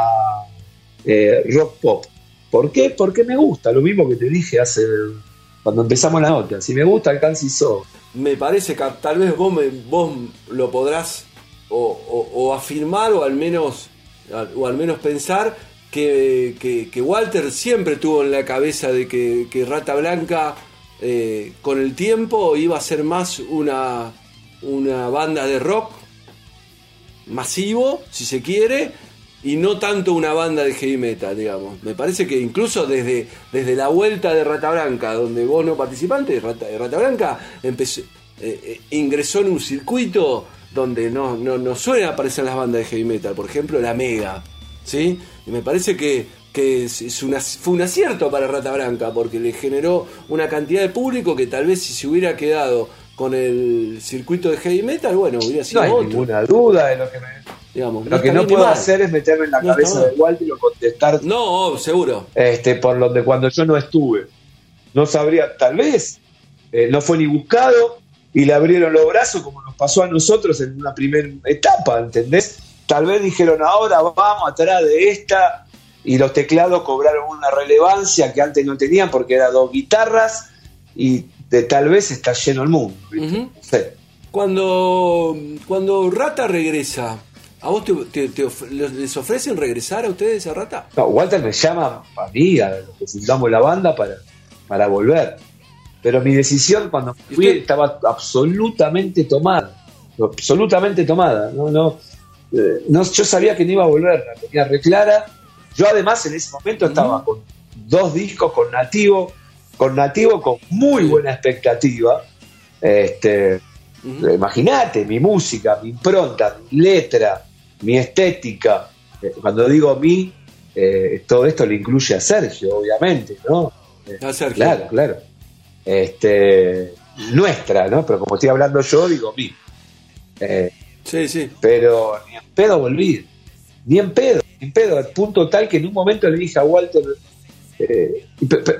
eh, rock pop. ¿Por qué? Porque me gusta, lo mismo que te dije hace cuando empezamos la nota. Si me gusta el Kansas Soul, Me parece que tal vez vos, me- vos lo podrás o, o- o afirmar o al menos o al menos pensar que, que- que Walter siempre tuvo en la cabeza de que, que Rata Blanca eh, con el tiempo iba a ser más una, una banda de rock masivo, si se quiere, y no tanto una banda de heavy metal, digamos. Me parece que incluso desde, desde la vuelta de Rata Blanca, donde vos no participaste, Rata, Rata Blanca eh, eh, ingresó en un circuito donde no, no, no suelen aparecer las bandas de heavy metal, por ejemplo la Mega, ¿sí? Y me parece que, que es, es una- fue un acierto para Rata Blanca, porque le generó una cantidad de público que tal vez si se hubiera quedado con el circuito de heavy metal, bueno, hubiera no sido hay otro. ninguna duda de lo que me. Digamos, Lo que no puedo mal. hacer es meterme en la No cabeza de Walter y contestar No, seguro. este, por donde cuando yo no estuve. No sabría, tal vez, eh, no fue ni buscado y le abrieron los brazos como nos pasó a nosotros en una primera etapa, ¿entendés? Tal vez dijeron ahora vamos atrás de esta y los teclados cobraron una relevancia que antes no tenían porque eran dos guitarras y de tal vez está lleno el mundo. No sé. Cuando, cuando Rata regresa, ¿a vos te, te- te of- les ofrecen regresar a ustedes a Rata? No, Walter me llama a mí, a los que fundamos la banda, para, para volver. Pero mi decisión cuando ¿Y fui estaba absolutamente tomada. Absolutamente tomada. No, no, eh, no, yo sabía que no iba a volver, la tenía reclara. Yo además en ese momento estaba con dos discos con Nativo, con Nativo con muy buena expectativa. Este. Imagínate, mi música, mi impronta, mi letra, mi estética. Eh, Cuando digo mi, eh, todo esto le incluye a Sergio, obviamente, ¿no? A Sergio. Claro, claro. Este, nuestra, ¿no? Pero como estoy hablando yo, digo mi. Eh, Sí, sí. pero ni en pedo volví. Ni en pedo, en pedo. Al punto tal que en un momento le dije a Walter, eh,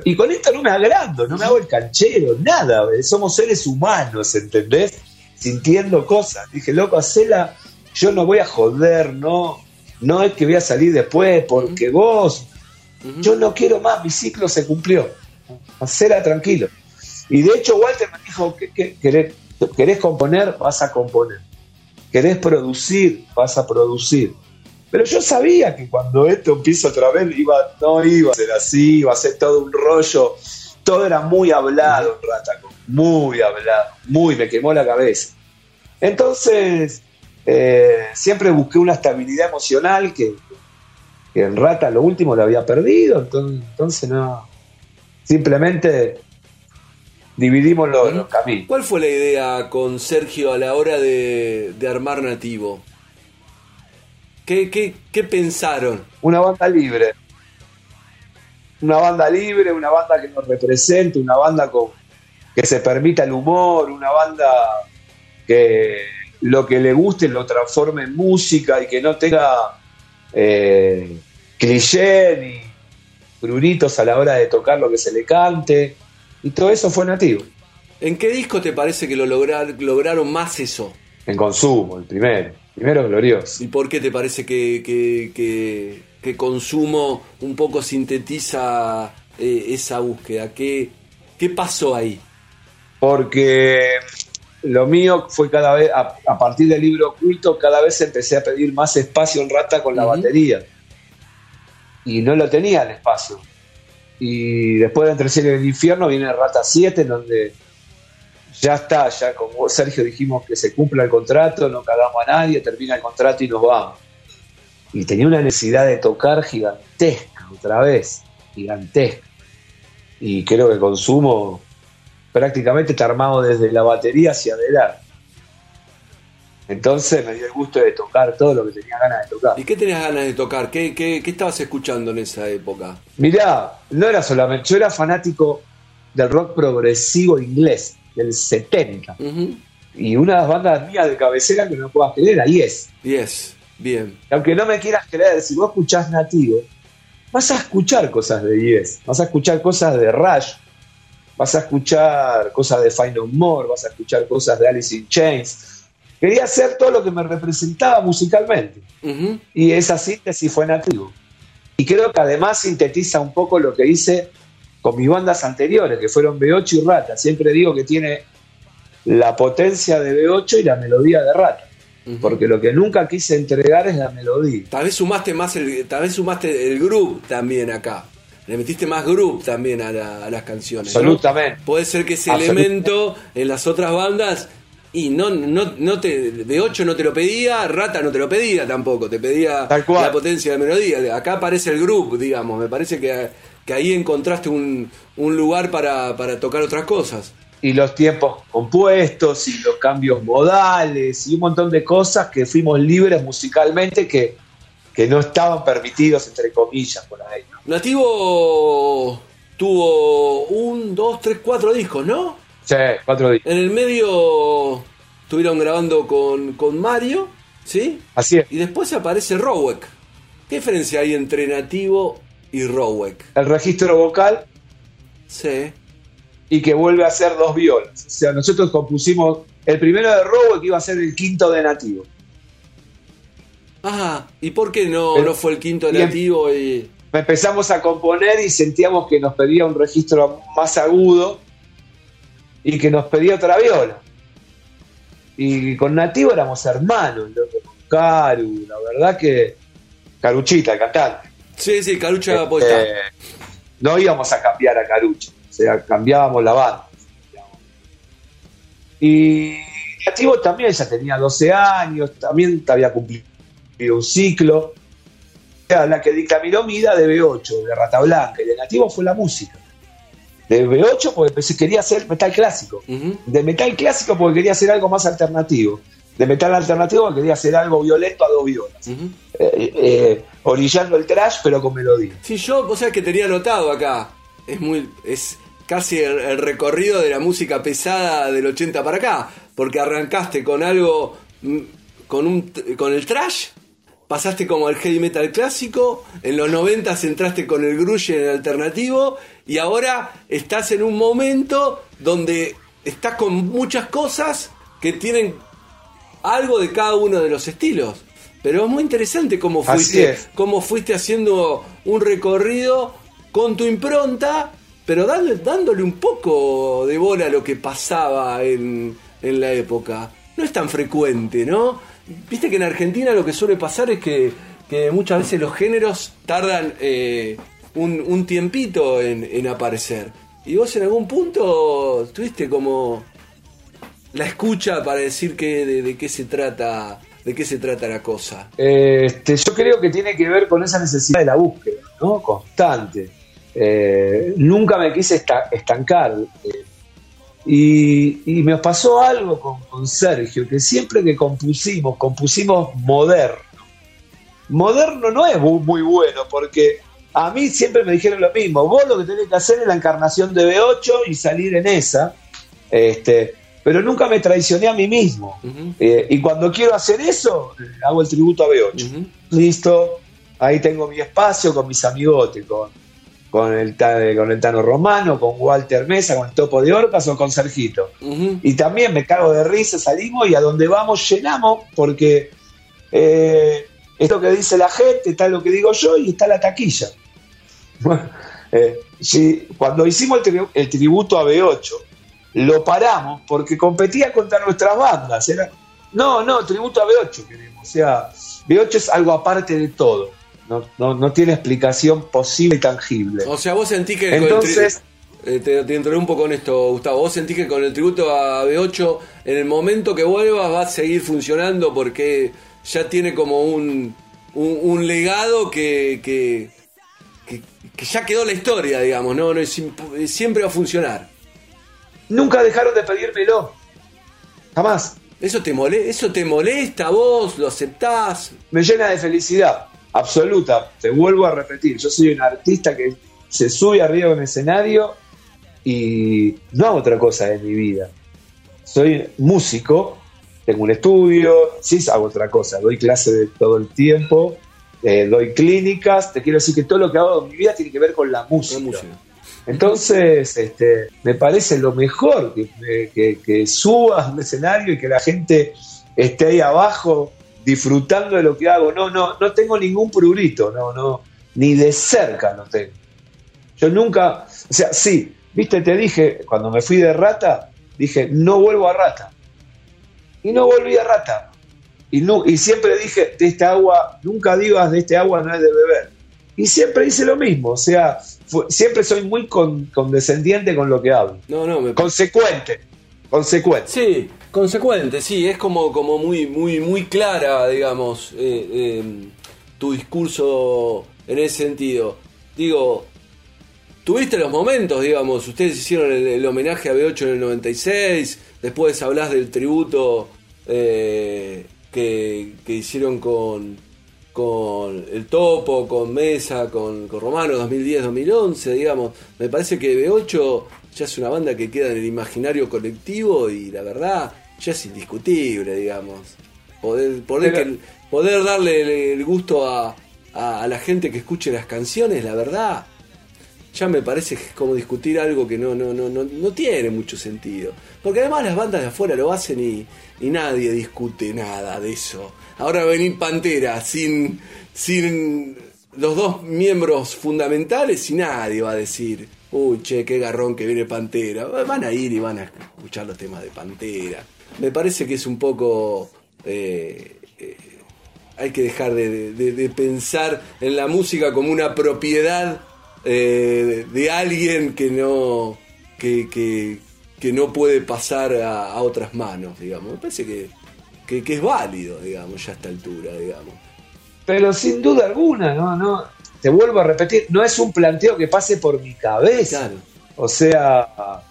y, con esto no me agrando, no me hago el canchero, nada. eh, Somos seres humanos, ¿entendés? Sintiendo cosas. Dije, loco, hacela, yo no voy a joder, no. No es que voy a salir después, porque vos, yo no quiero más, mi ciclo se cumplió. Hacela tranquilo. Y de hecho, Walter me dijo: "¿Qué- qué- querés, ¿Querés componer? Vas a componer. ¿Querés producir? Vas a producir. Pero yo sabía que cuando esto empieza otra vez, iba, no iba a ser así, iba a ser todo un rollo. Todo era muy hablado en Rataco, muy hablado, muy, me quemó la cabeza. Entonces, eh, siempre busqué una estabilidad emocional que, que en Rata lo último lo había perdido, entonces, entonces no. Simplemente dividimos los, los caminos. ¿Cuál fue la idea con Sergio a la hora de, de armar Nativo? ¿Qué, qué, qué pensaron? Una banda libre. Una banda libre, una banda que nos represente, una banda con, que se permita el humor, una banda que lo que le guste lo transforme en música y que no tenga eh, cliché ni pruritos a la hora de tocar lo que se le cante. Y todo eso fue nativo. ¿En qué disco te parece que lo lograr- lograron más eso? En consumo, el primero. Primero glorioso. ¿Y por qué te parece que, que, que- que Consumo un poco sintetiza eh, esa búsqueda? ¿Qué, ¿Qué pasó ahí? porque lo mío fue cada vez, a, a partir del libro oculto, cada vez empecé a pedir más espacio en Rata con la batería. Y no lo tenía el espacio. Y después de Entre Cielo y el Infierno viene Rata 7, en donde ya está, ya como Sergio dijimos que se cumpla el contrato, no cagamos a nadie, termina el contrato y nos vamos. Y tenía una necesidad de tocar gigantesca otra vez, gigantesca. Y creo que consumo prácticamente está armado desde la batería hacia adelante. Entonces me dio el gusto de tocar todo lo que tenía ganas de tocar. ¿Y qué tenías ganas de tocar? ¿Qué, qué, qué estabas escuchando en esa época? Mirá, no era solamente, yo era fanático del rock progresivo inglés, del 70. Ujú. Y una de las bandas mías de cabecera que no puedas creer era Yes. Yes, bien. Y aunque no me quieras creer, si vos escuchás nativo, vas a escuchar cosas de Yes, vas a escuchar cosas de Rush, vas a escuchar cosas de Fine No More, vas a escuchar cosas de Alice in Chains. Quería hacer todo lo que me representaba musicalmente. Y esa síntesis fue nativo. Y creo que además sintetiza un poco lo que hice con mis bandas anteriores, que fueron B8 y Rata. Siempre digo que tiene la potencia de B8 y la melodía de Rata. Porque lo que nunca quise entregar es la melodía. Tal vez sumaste más el, tal vez sumaste el groove también acá. Le metiste más groove también a, las canciones. Absolutamente. Puede ser que ese elemento en las otras bandas y no, no, no te, B8 no te lo pedía, Rata no te lo pedía tampoco, te pedía la potencia de melodía. Acá aparece el groove, digamos, me parece que, que ahí encontraste un, un lugar para, para tocar otras cosas y los tiempos compuestos y los cambios modales y un montón de cosas que fuimos libres musicalmente que, no estaban permitidos, entre comillas, por ahí. Nativo tuvo un, dos, tres, cuatro discos, ¿no? Sí, cuatro discos. En el medio estuvieron grabando con, con Mario, ¿sí? Así es. Y después aparece Rowek. ¿Qué diferencia hay entre Nativo y Rowek? El registro vocal. Sí y que vuelve a ser dos violas. O sea, nosotros compusimos el primero de que iba a ser el quinto de Nativo. Ajá, ¿y por qué no, no fue el quinto de em- Nativo? Y... Empezamos a componer y sentíamos que nos pedía un registro más agudo y que nos pedía otra viola. Y con Nativo éramos hermanos, Caru, la verdad que Caruchita, el cantante. Sí, sí, Carucha este, No íbamos a cambiar a Carucha sea, cambiábamos la banda. Y Nativo también ya tenía 12 años, también había cumplido un ciclo. La que dictaminó mi vida de B8, de Rata Blanca, y de Nativo fue la música. De B8 porque quería hacer metal clásico. De metal clásico porque quería hacer algo más alternativo. De metal alternativo porque quería hacer algo violento a dos violas. Eh, eh, orillando el trash pero con melodía. Sí, yo, o sea que tenía notado acá. Es muy. es casi el, recorrido de la música pesada del 80 para acá, porque arrancaste con algo, mm, con, un, con el trash, pasaste como el heavy metal clásico, en los 90 entraste con el grunge en el alternativo, y ahora estás en un momento donde estás con muchas cosas que tienen algo de cada uno de los estilos. Pero es muy interesante cómo fuiste, cómo fuiste haciendo un recorrido con tu impronta pero dándole, un poco de bola a lo que pasaba en, la época. No es tan frecuente, ¿no? Viste que en Argentina lo que suele pasar es que, muchas veces los géneros tardan eh, un, tiempito en, aparecer. Y vos en algún punto tuviste como la escucha para decir que, de, qué se trata de qué se trata la cosa. Este, yo creo que tiene que ver con esa necesidad de la búsqueda, ¿no? Constante. Eh, nunca me quise estancar. Eh, y, me pasó algo con, Sergio, que siempre que compusimos, compusimos moderno. Moderno no es muy, bueno, porque a mí siempre me dijeron lo mismo, vos lo que tenés que hacer es la encarnación de B8 y salir en esa, este, pero nunca me traicioné a mí mismo. Eh, y cuando quiero hacer eso, hago el tributo a B8. Listo, ahí tengo mi espacio con mis amigotes, con, con el, con el Tano Romano, con Walter Mesa, con el Topo de Orcas o con Sergito. Y también me cago de risa, salimos y a donde vamos llenamos porque eh, esto que dice la gente, está lo que digo yo y está la taquilla. Eh, cuando hicimos el, tributo a B8, lo paramos porque competía contra nuestras bandas. Era, no, no, tributo a B8 queremos. O sea, B8 es algo aparte de todo. No, no, tiene explicación posible y tangible. O sea, vos sentís que... Entonces... Eh, te, te interrumpo con esto, Gustavo. ¿Vos sentís que con el tributo a B8, en el momento que vuelvas, va a seguir funcionando porque ya tiene como un, un, legado que, que, ya quedó la historia, digamos, ¿no? no siempre va a funcionar. Nunca dejaron de pedírmelo. Jamás. ¿Eso te, mole ¿Eso te molesta vos? ¿Lo aceptás? Me llena de felicidad absoluta. Te vuelvo a repetir, yo soy un artista que se sube arriba de un escenario y no hago otra cosa en mi vida. Soy músico, tengo un estudio, sí hago otra cosa, doy clase de todo el tiempo, eh, doy clínicas, te quiero decir que todo lo que hago en mi vida tiene que ver con la música. Entonces, este, me parece lo mejor que, subas un escenario y que la gente esté ahí abajo disfrutando de lo que hago. No, no, no tengo ningún prurito, no, no, ni de cerca no tengo. Yo nunca, o sea, sí, viste, te dije, cuando me fui de rata, dije, no vuelvo a rata. Y no volví a rata. Y, no, y siempre dije, de esta agua, nunca digas de este agua no es de beber. Y siempre hice lo mismo, o sea, siempre soy muy condescendiente con lo que hablo. No, no, me... Consecuente, consecuente. Sí, consecuente, sí, es como, como muy, muy, muy clara, digamos, eh, em, tu discurso en ese sentido. Digo, tuviste los momentos, digamos, ustedes hicieron el, homenaje a B8 en el 96, después hablas del tributo eh, que, hicieron con, con el Topo, con Mesa, con, con Romano 2010-2011, digamos. Me parece que B8 ya es una banda que queda en el imaginario colectivo y la verdad ya es indiscutible, digamos. Poder, poder, poder darle el gusto a, a, la gente que escuche las canciones, la verdad, ya me parece como discutir algo que no, no, no, no, no tiene mucho sentido. Porque además las bandas de afuera lo hacen y, y nadie discute nada de eso. Ahora va venir Pantera sin, sin los dos miembros fundamentales y nadie va a decir, uy, che, qué garrón que viene Pantera. Van a ir y van a escuchar los temas de Pantera. Me parece que es un poco... Eh, eh, hay que dejar de, pensar en la música como una propiedad eh, de, alguien que no que, que, no puede pasar a, otras manos, digamos. Me parece que, que, es válido, digamos, ya a esta altura, digamos. Pero sin duda alguna, no, no, te vuelvo a repetir, no es un planteo que pase por mi cabeza. O sea,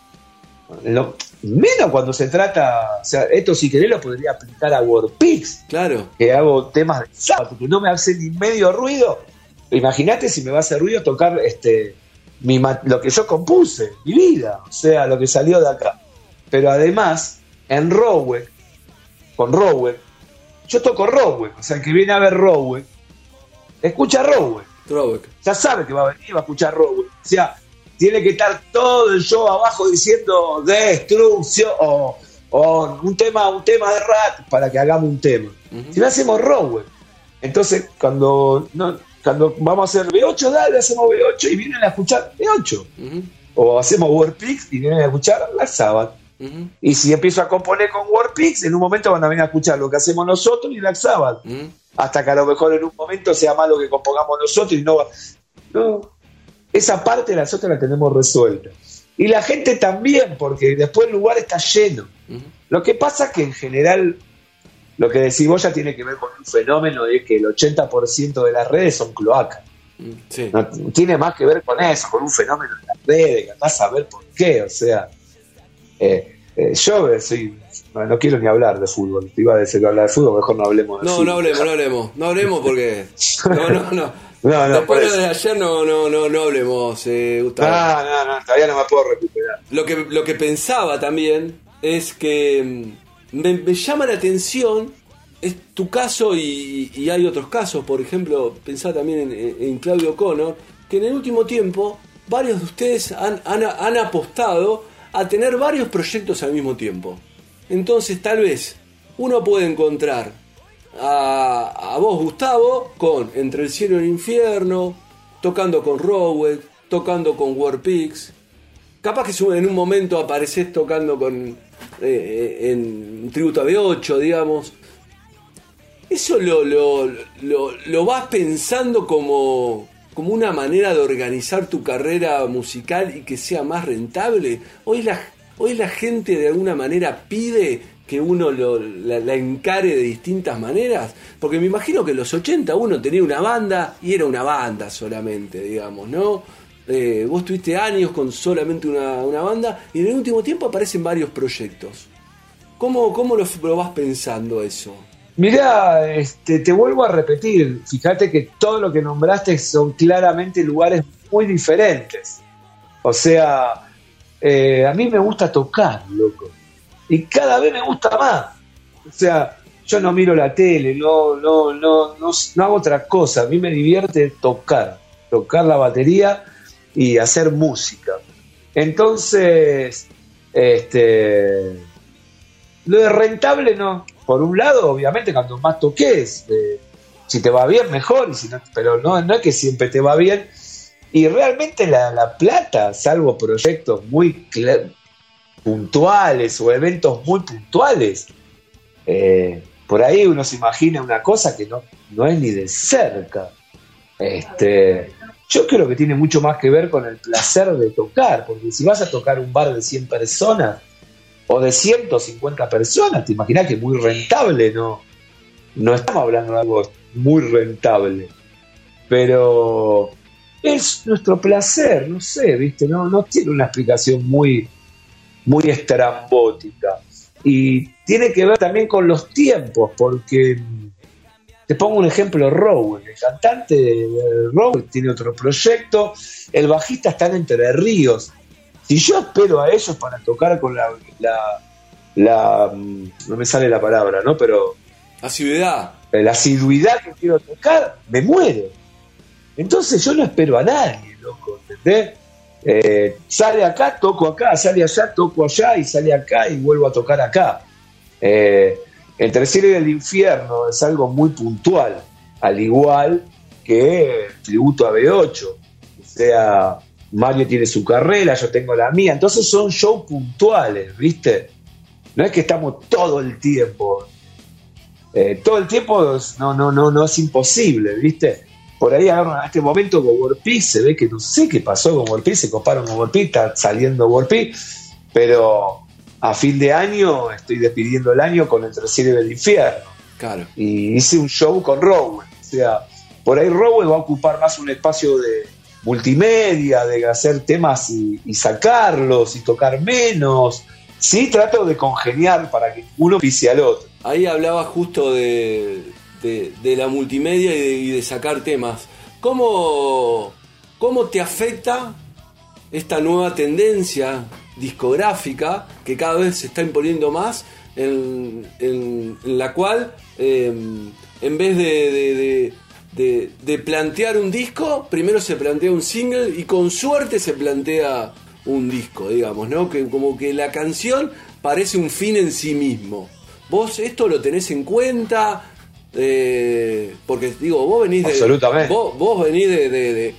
menos cuando se trata, o sea, esto si querés lo podría aplicar a WordPix. Claro. Que hago temas de sábado, que no me hace ni medio ruido. Imagínate si me va a hacer ruido tocar este mi, lo que yo compuse, mi vida, o sea, lo que salió de acá. Pero además, en Rowe, con Rowe, yo toco Rowe, o sea, el que viene a ver Rowe, escucha Rowe. Ya sabe que va a venir, va a escuchar Rowe. O sea, tiene que estar todo el show abajo diciendo destrucción o, un tema un tema de rap para que hagamos un tema. Si no hacemos rock, entonces cuando no, cuando vamos a hacer B8, dale, hacemos B8 y vienen a escuchar B8. O hacemos Warpix y vienen a escuchar la Sabbath. Y si empiezo a componer con Warpix, en un momento van a venir a escuchar lo que hacemos nosotros y la Sabbath. Hasta que a lo mejor en un momento sea malo que compongamos nosotros y no, no esa parte de nosotros la tenemos resuelta. Y la gente también, porque después el lugar está lleno. Lo que pasa que en general, lo que decís vos ya tiene que ver con un fenómeno de que el 80% de las redes son cloacas. Mm, no, tiene más que ver con eso, con un fenómeno de las redes, que andás a ver por qué. O sea, eh, eh, yo soy, no, quiero ni hablar de fútbol. Te iba a decir que hablar de fútbol, mejor no hablemos de no, fútbol. No, hablemos, no hablemos. No hablemos porque. No, no, no. No, no, Después de ayer no, no, no, no hablemos, eh, Gustavo. No, no, no, todavía no me puedo recuperar. Lo que, lo que pensaba también es que me, llama la atención es tu caso y, hay otros casos, por ejemplo, pensaba también en, Claudio Connor, que en el último tiempo varios de ustedes han, apostado a tener varios proyectos al mismo tiempo. Entonces tal vez uno puede encontrar a, vos, Gustavo, con Entre el cielo y el infierno, tocando con Rowell, tocando con Warpix. Capaz que en un momento apareces tocando con eh, en Tributo a B8, digamos. Eso lo, lo, lo, vas pensando como, como una manera de organizar tu carrera musical y que sea más rentable. Hoy la, hoy la gente de alguna manera pide que uno lo, la, encare de distintas maneras? Porque me imagino que en los 80 uno tenía una banda y era una banda solamente, digamos, ¿no? Eh, vos tuviste años con solamente una, banda y en el último tiempo aparecen varios proyectos. ¿Cómo, cómo lo, vas pensando eso? Mirá, este, te vuelvo a repetir, fíjate que todo lo que nombraste son claramente lugares muy diferentes. O sea, eh, a mí me gusta tocar, loco y cada vez me gusta más. O sea, yo no miro la tele, no, no, no, no, no hago otra cosa. A mí me divierte tocar, tocar la batería y hacer música. Entonces, este, lo de rentable no. Por un lado, obviamente, cuando más toques, eh, si te va bien, mejor, y si no, pero no, no es que siempre te va bien. Y realmente la, plata, salvo proyectos muy puntuales o eventos muy puntuales, eh, por ahí uno se imagina una cosa que no, no es ni de cerca. Este, yo creo que tiene mucho más que ver con el placer de tocar, porque si vas a tocar un bar de 100 personas o de 150 personas, te imaginas que es muy rentable, ¿no? No estamos hablando de algo muy rentable, pero es nuestro placer, no sé, ¿viste? No, no tiene una explicación muy, muy estrambótica. Y tiene que ver también con los tiempos, porque te pongo un ejemplo, Rowan, el cantante de Rowan tiene otro proyecto, el bajista está en Entre Ríos. Si yo espero a ellos para tocar con la, la, mm, no me sale la palabra, ¿no? Pero asiduidad. La asiduidad que quiero tocar, me muero. Entonces yo no espero a nadie, loco, ¿entendés? Eh, sale acá, toco acá, sale allá, toco allá y sale acá y vuelvo a tocar acá. Eh, el cielo y el infierno es algo muy puntual, al igual que el tributo a B8. O sea, Mario tiene su carrera, yo tengo la mía. Entonces son shows puntuales, ¿viste? No es que estamos todo el tiempo. Eh, todo el tiempo no, no, no, no es imposible, ¿viste? Por ahí a este momento Gogorpi se ve que no sé qué pasó con Gogorpi, se coparon Gogorpi, está saliendo Gogorpi, pero a fin de año estoy despidiendo el año con Entre Cielo y el Infierno. Claro. Y hice un show con Rowell. O sea, por ahí Rowell va a ocupar más un espacio de multimedia, de hacer temas y, sacarlos y tocar menos. Sí, trato de congeniar para que uno pise al otro. Ahí hablaba justo de, de, la multimedia y de, sacar temas. ¿Cómo, ¿Cómo te afecta esta nueva tendencia discográfica que cada vez se está imponiendo más, en, la cual em, en vez de, de, plantear un disco, primero se plantea un single y con suerte se plantea un disco, digamos, ¿no? Que como que la canción parece un fin en sí mismo. ¿Vos esto lo tenés en cuenta? Eh, porque digo, vos venís de. Vos, vos venís de,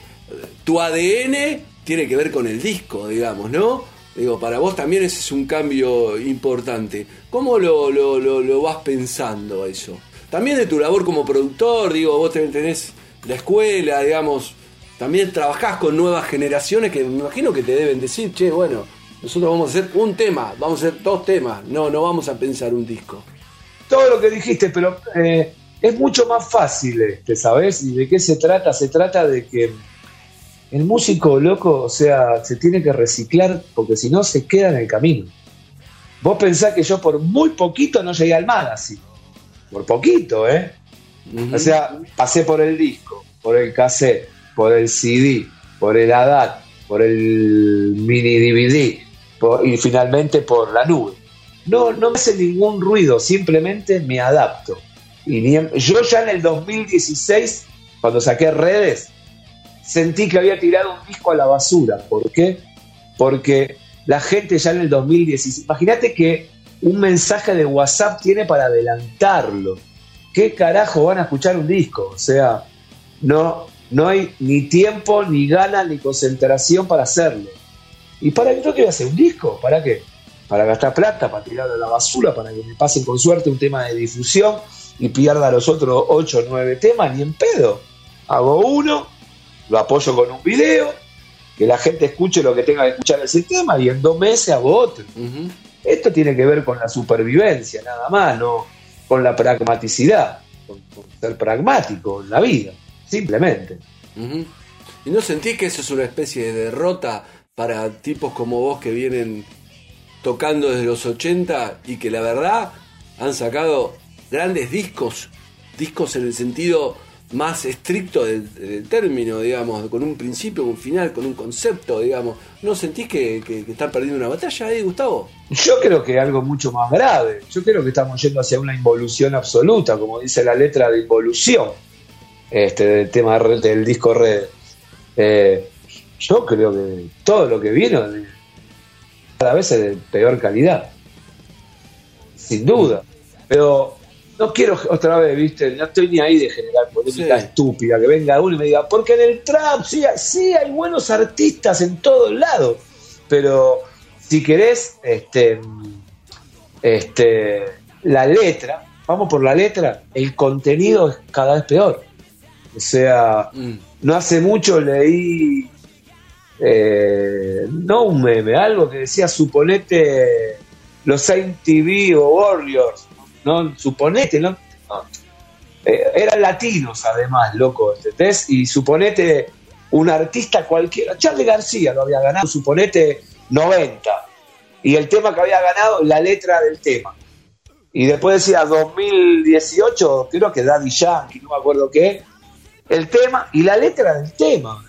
Tu ADN tiene que ver con el disco, digamos, ¿no? Digo, para vos también ese es un cambio importante. ¿Cómo lo, lo, lo, vas pensando eso? También de tu labor como productor, digo, vos tenés la escuela, digamos, también trabajás con nuevas generaciones que me imagino que te deben decir, che, bueno, nosotros vamos a hacer un tema, vamos a hacer dos temas, no, no vamos a pensar un disco. Todo lo que dijiste, pero eh, es mucho más fácil este, ¿sabes? ¿Y de qué se trata? Se trata de que el músico loco, o sea, se tiene que reciclar porque si no se queda en el camino. Vos pensás que yo por muy poquito no llegué al mal así. Por poquito, ¿eh? O sea, pasé por el disco, por el cassette, por el CD, por el ADAT, por el mini DVD y finalmente por la nube. No, no me hace ningún ruido, simplemente me adapto. Y yo ya en el 2016, cuando saqué redes, sentí que había tirado un disco a la basura. ¿Por qué? Porque la gente ya en el 2016, imagínate que un mensaje de WhatsApp tiene para adelantarlo. ¿Qué carajo van a escuchar un disco? O sea, no, no hay ni tiempo, ni ganas, ni concentración para hacerlo. ¿Y para qué tengo que hacer un disco? ¿Para qué? Para gastar plata, para tirarlo a la basura, para que me pasen con suerte un tema de difusión y pierda los otros 8 o 9 temas, ni en pedo. Hago uno, lo apoyo con un video, que la gente escuche lo que tenga que escuchar ese tema y en dos meses hago otro. Esto tiene que ver con la supervivencia, nada más, no con la pragmaticidad, con, ser pragmático en la vida, simplemente. ¿Y no sentís que eso es una especie de derrota para tipos como vos que vienen tocando desde los 80 y que la verdad han sacado grandes discos, discos en el sentido más estricto del, término, digamos, con un principio, un final, con un concepto, digamos. ¿No sentís que, están perdiendo una batalla ahí, Gustavo? Yo creo que algo mucho más grave. Yo creo que estamos yendo hacia una involución absoluta, como dice la letra de involución este, del tema del disco Red. Eh, yo creo que todo lo que vino cada vez es de peor calidad. Sin duda. Pero no quiero otra vez, viste, no estoy ni ahí de generar polémica estúpida, que venga uno y me diga, porque en el trap sí, sí hay buenos artistas en todos lados, pero si querés, este, este, la letra, vamos por la letra, el contenido es cada vez peor. O sea, mm. no hace mucho leí, eh, no un meme, algo que decía, suponete los Saint TV o Warriors, ¿no? Suponete, ¿no? Eh, eran latinos además, loco. Y suponete un artista cualquiera, Charlie García lo había ganado, suponete 90, y el tema que había ganado, la letra del tema. Y después decía 2018, creo que Daddy Yankee, no me acuerdo qué, el tema y la letra del tema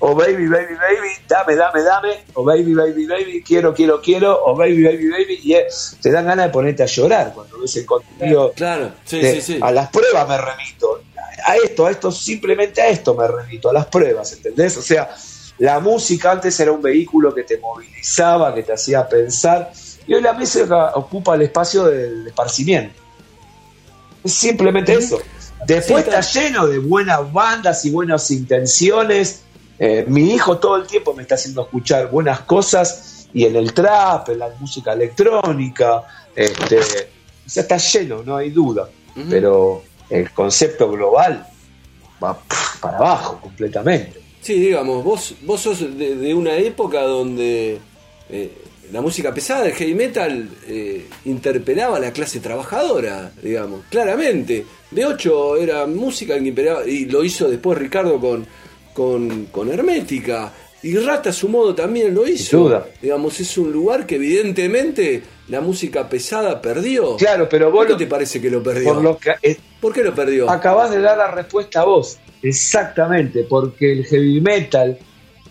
o baby, baby, baby, dame, dame, dame, o baby, baby, baby, quiero, quiero, quiero, o baby, baby, baby, y te dan ganas de ponerte a llorar cuando ves el contenido. Claro, sí, sí, sí. A las pruebas me remito, a esto, a esto, simplemente a esto me remito, a las pruebas, ¿entendés? O sea, la música antes era un vehículo que te movilizaba, que te hacía pensar, y hoy la música ocupa el espacio del esparcimiento. Es simplemente eso. Después está lleno de buenas bandas y buenas intenciones eh, mi hijo todo el tiempo me está haciendo escuchar buenas cosas y en el trap, en la música electrónica, este, o sea, está lleno, no hay duda, pero el concepto global va para abajo completamente. Sí, digamos, vos, vos sos de, una época donde eh, la música pesada, el heavy metal, eh, interpelaba a la clase trabajadora, digamos, claramente. De 8 era música que imperaba, y lo hizo después Ricardo con con, Hermética. Y Rata a su modo también lo hizo. Digamos, es un lugar que evidentemente la música pesada perdió. Claro, pero vos. ¿Por qué te parece que lo perdió? Por, lo que, ¿Por qué lo perdió? Acabas de dar la respuesta a vos. Exactamente, porque el heavy metal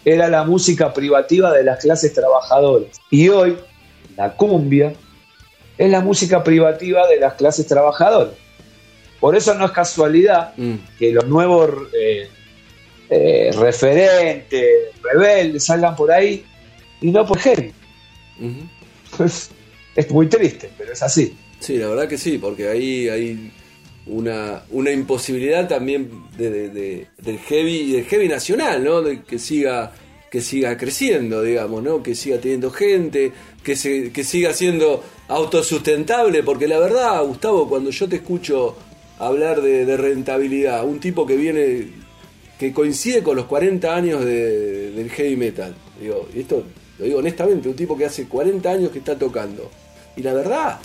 era la música privativa de las clases trabajadoras. Y hoy, la cumbia es la música privativa de las clases trabajadoras. Por eso no es casualidad mm. que los nuevos eh, eh, referentes, rebeldes, salgan por ahí y no por heavy. es, muy triste, pero es así. Sí, la verdad que sí, porque ahí hay una, una imposibilidad también de, del heavy del heavy nacional, ¿no? De que siga que siga creciendo, digamos, ¿no? Que siga teniendo gente, que se, que siga siendo autosustentable, porque la verdad, Gustavo, cuando yo te escucho hablar de rentabilidad, un tipo que viene que coincide con los 40 años del heavy metal. Digo, y esto lo digo honestamente, un tipo que hace 40 años que está tocando. Y la verdad,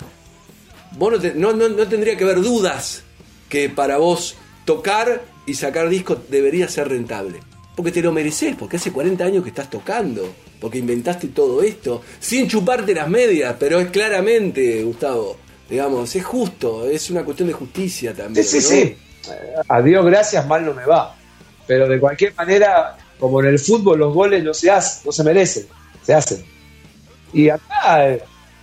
vos no, no, tendría que haber dudas que para vos tocar y sacar discos debería ser rentable. Porque te lo mereces, porque hace 40 años que estás tocando, porque inventaste todo esto, sin chuparte las medias, pero es claramente, Gustavo, digamos, es justo, es una cuestión de justicia también. Sí, sí, sí. A Dios gracias, mal no me va. Pero de cualquier manera, como en el fútbol, los goles no se hacen, no se merecen, se hacen. Y acá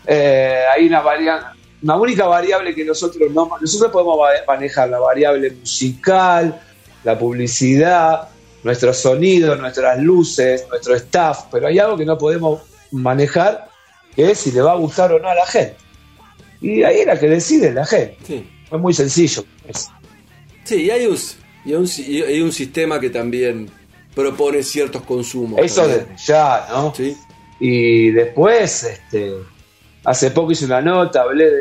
eh, hay una variable, una única variable que nosotros no, nosotros podemos manejar, la variable musical, la publicidad, nuestro sonido, nuestras luces, nuestro staff, pero hay algo que no podemos manejar, que es si le va a gustar o no a la gente. Y ahí es la que decide la gente. Es muy sencillo. Sí, y hay, y hay un, sistema que también propone ciertos consumos. Eso desde ya, ¿no? Sí. Y después, este, hace poco hice una nota, hablé de.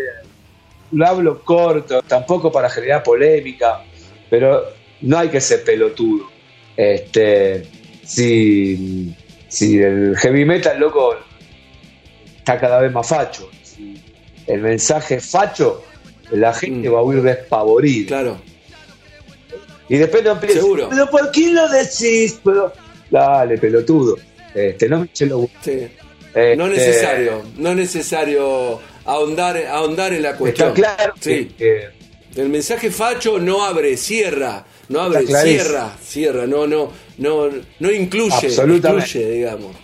Lo hablo corto, tampoco para generar polémica, pero no hay que ser pelotudo. Este, si, si el heavy metal, loco, está cada vez más facho. Si el mensaje es facho, la gente mm. va a huir despavorida. Claro. Y después no empieza. Seguro. Pero ¿por qué lo decís? Pero, dale, pelotudo. Este, no me lo sí. Este, no es necesario, no es necesario ahondar, ahondar en la cuestión. Está claro. Sí. el mensaje facho no abre, cierra, no abre, cierra, cierra, no, no, no, no incluye, incluye, digamos.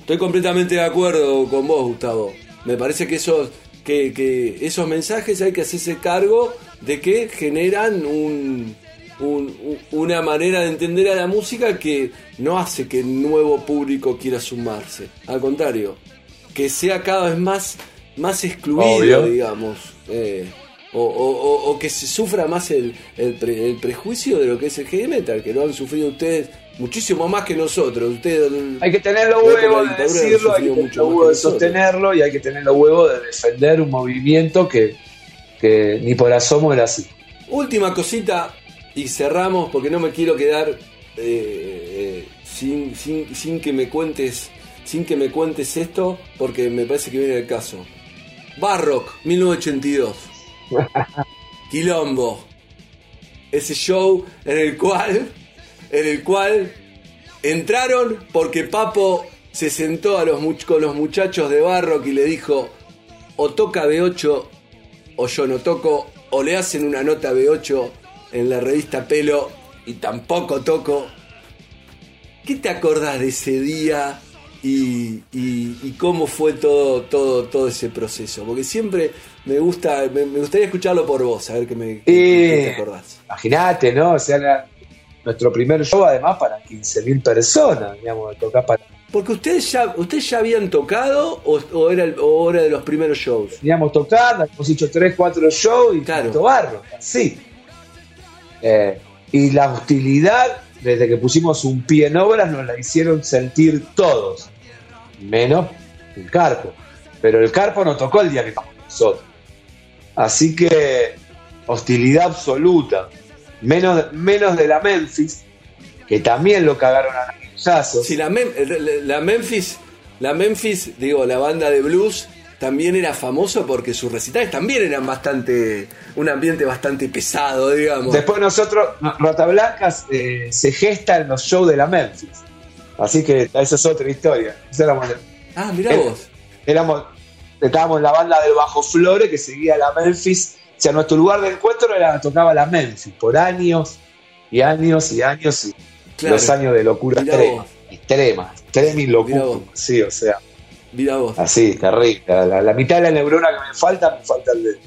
Estoy completamente de acuerdo con vos, Gustavo. Me parece que esos, que, que esos mensajes hay que hacerse cargo de que generan un, una manera de entender a la música que no hace que el nuevo público quiera sumarse. Al contrario, que sea cada vez más, más excluido, digamos. Eh, o, que se sufra más el, el, prejuicio de lo que es el heavy metal, que lo han sufrido ustedes muchísimo más que nosotros. Ustedes, hay que tener los huevos de decirlo, hay que tener los huevos de sostenerlo y hay que tener los huevos de defender un movimiento que, que ni por asomo era así. Última cosita y cerramos porque no me quiero quedar eh, eh, sin, sin, sin que me cuentes sin que me cuentes esto porque me parece que viene el caso. Barrock 1982. Quilombo. Ese show en el cual en el cual entraron porque Papo se sentó a los, con los muchachos de Barrock y le dijo o toca B8 o yo no toco o le hacen una nota B8 en la revista Pelo y tampoco toco. ¿Qué te acordás de ese día y, cómo fue todo, todo, todo ese proceso? Porque siempre me gusta, me, gustaría escucharlo por vos, a ver qué, me, te acordás. Imagínate, ¿no? O sea, nuestro primer show además para 15.000 personas, digamos, tocar para... Porque ustedes ya, ustedes ya habían tocado o, era, o era de los primeros shows. Teníamos tocando, hemos hecho 3, 4 shows y claro. barro, sí. Eh, y la hostilidad, desde que pusimos un pie en obras, nos la hicieron sentir todos, menos el Carpo. Pero el Carpo no tocó el día que tocamos nosotros. Así que hostilidad absoluta. Menos, menos de la Memphis, que también lo cagaron a Sí, la, la Memphis, la Memphis, digo, la banda de blues también era famoso porque sus recitales también eran bastante, un ambiente bastante pesado, digamos. Después nosotros, Rata Blancas eh, se gesta en los shows de la Memphis. Así que esa es otra historia. ah, mirá vos. Éramos, estábamos en la banda del Bajo Flore que seguía la Memphis. O sea, nuestro lugar de encuentro era tocaba la Memphis por años y años y años y los años de locura extrema, extrema, extrema y locura. Sí, o sea. Mira vos. Así, terrible. La, la, mitad de la neurona que me falta, me falta de,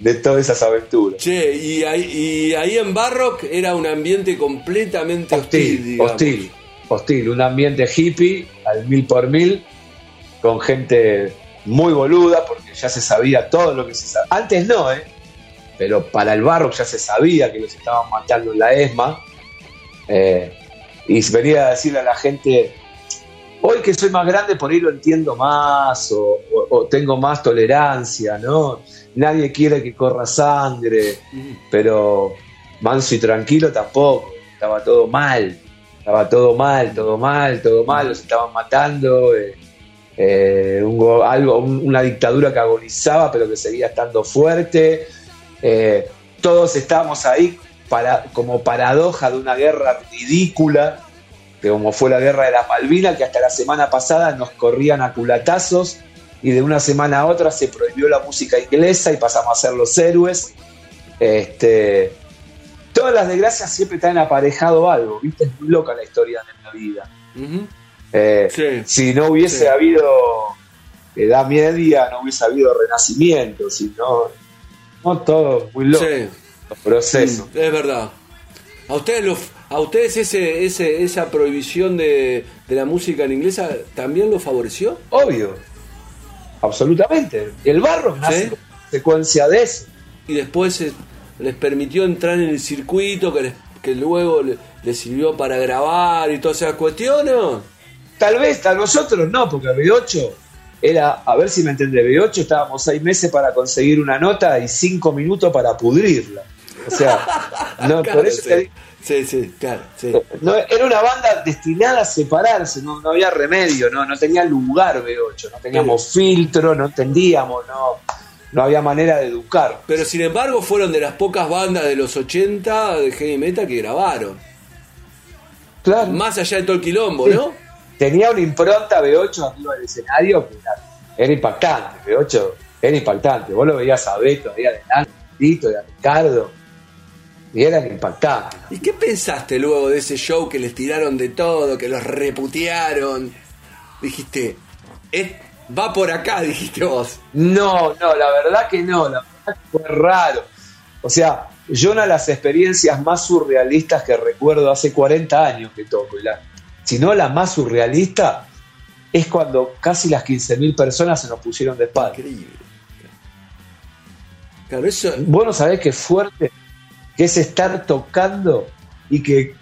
de todas esas aventuras. Che, y ahí, ahí en Barrock era un ambiente completamente hostil. Hostil, hostil, Un ambiente hippie al mil por mil, con gente muy boluda, porque ya se sabía todo lo que se sabía. Antes no, ¿eh? Pero para el Barrock ya se sabía que los estaban matando en la ESMA. Eh, y venía a decirle a la gente, hoy que soy más grande por ahí lo entiendo más o, tengo más tolerancia, ¿no? Nadie quiere que corra sangre, pero manso y tranquilo tampoco, estaba todo mal, estaba todo mal, todo mal, todo mal, los estaban matando, eh, eh, algo, una dictadura que agonizaba pero que seguía estando fuerte, eh, todos estábamos ahí para, como paradoja de una guerra ridícula como fue la guerra de las Malvinas, que hasta la semana pasada nos corrían a culatazos y de una semana a otra se prohibió la música inglesa y pasamos a ser los héroes. Este, todas las desgracias siempre traen aparejado algo, ¿viste? Es muy loca la historia de la vida. Eh, si no hubiese habido Edad Media, no hubiese habido Renacimiento, si no, no todo muy loco. Los procesos. es verdad. A ustedes los ¿A ustedes ese, ese, esa prohibición de, la música en inglesa también lo favoreció? Obvio, absolutamente. El barro nace secuencia de eso. Y después les permitió entrar en el circuito que, que luego les, sirvió para grabar y todas esas cuestiones. Tal vez, a nosotros no, porque B8 era, a ver si me entiende, B8 estábamos seis meses para conseguir una nota y cinco minutos para pudrirla. O sea, no, por eso Sí, sí, claro. Sí. No, era una banda destinada a separarse, no, había remedio, no, no tenía lugar B8, no teníamos filtro, no entendíamos, no, no había manera de educar. Pero sin embargo fueron de las pocas bandas de los 80 de heavy metal que grabaron. Claro. Más allá de todo el quilombo, ¿no? Tenía una impronta B8 arriba del escenario que era, impactante, B8 era impactante. Vos lo veías a Beto ahí adelante, a Ricardo y eran impactantes. ¿Y qué pensaste luego de ese show que les tiraron de todo, que los reputearon? Dijiste, va por acá, dijiste vos. No, no, la verdad que no, la verdad que fue raro. O sea, yo una de las experiencias más surrealistas que recuerdo hace 40 años que toco, la, si no la más surrealista, es cuando casi las 15.000 personas se nos pusieron de espalda. Increíble. Claro, eso. Vos no sabés qué fuerte que es estar tocando y que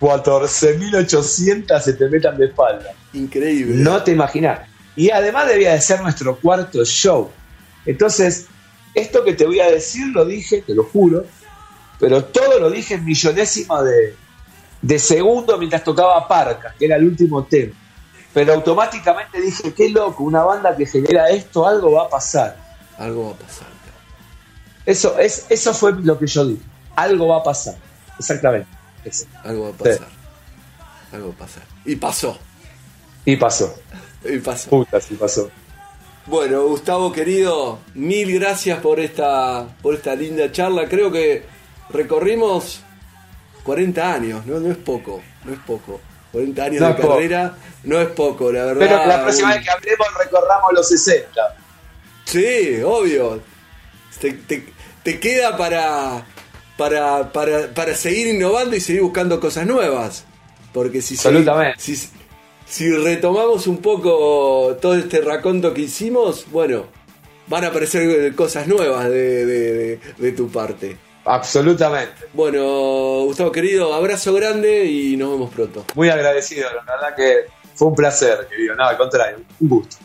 14.800 se te metan de espalda. Increíble. No te imaginas. Y además debía de ser nuestro cuarto show. Entonces, esto que te voy a decir lo dije, te lo juro, pero todo lo dije en millonésima de, de segundo mientras tocaba Parca, que era el último tema. Pero automáticamente dije, qué loco, una banda que genera esto, algo va a pasar. Algo va a pasar. Eso, es, eso fue lo que yo dije. Algo va a pasar. Exactamente. Eso. Algo va a pasar. Algo va a pasar. Y pasó. Y pasó. Y pasó. Puta, sí pasó. Bueno, Gustavo querido, mil gracias por esta, por esta linda charla. Creo que recorrimos 40 años, ¿no? No es poco, no es poco. 40 años No de carrera no es poco, la verdad. Pero que la próxima vez que hablemos recorramos los 60. Sí, obvio. Te, te- te queda para, para, para, para seguir innovando y seguir buscando cosas nuevas. Porque si, si, si retomamos un poco todo este raconto que hicimos, bueno, van a aparecer cosas nuevas de, de- de- de tu parte. Absolutamente. Bueno, Gustavo querido, abrazo grande y nos vemos pronto. Muy agradecido, la verdad que fue un placer, querido. Nada, al contrario, un gusto.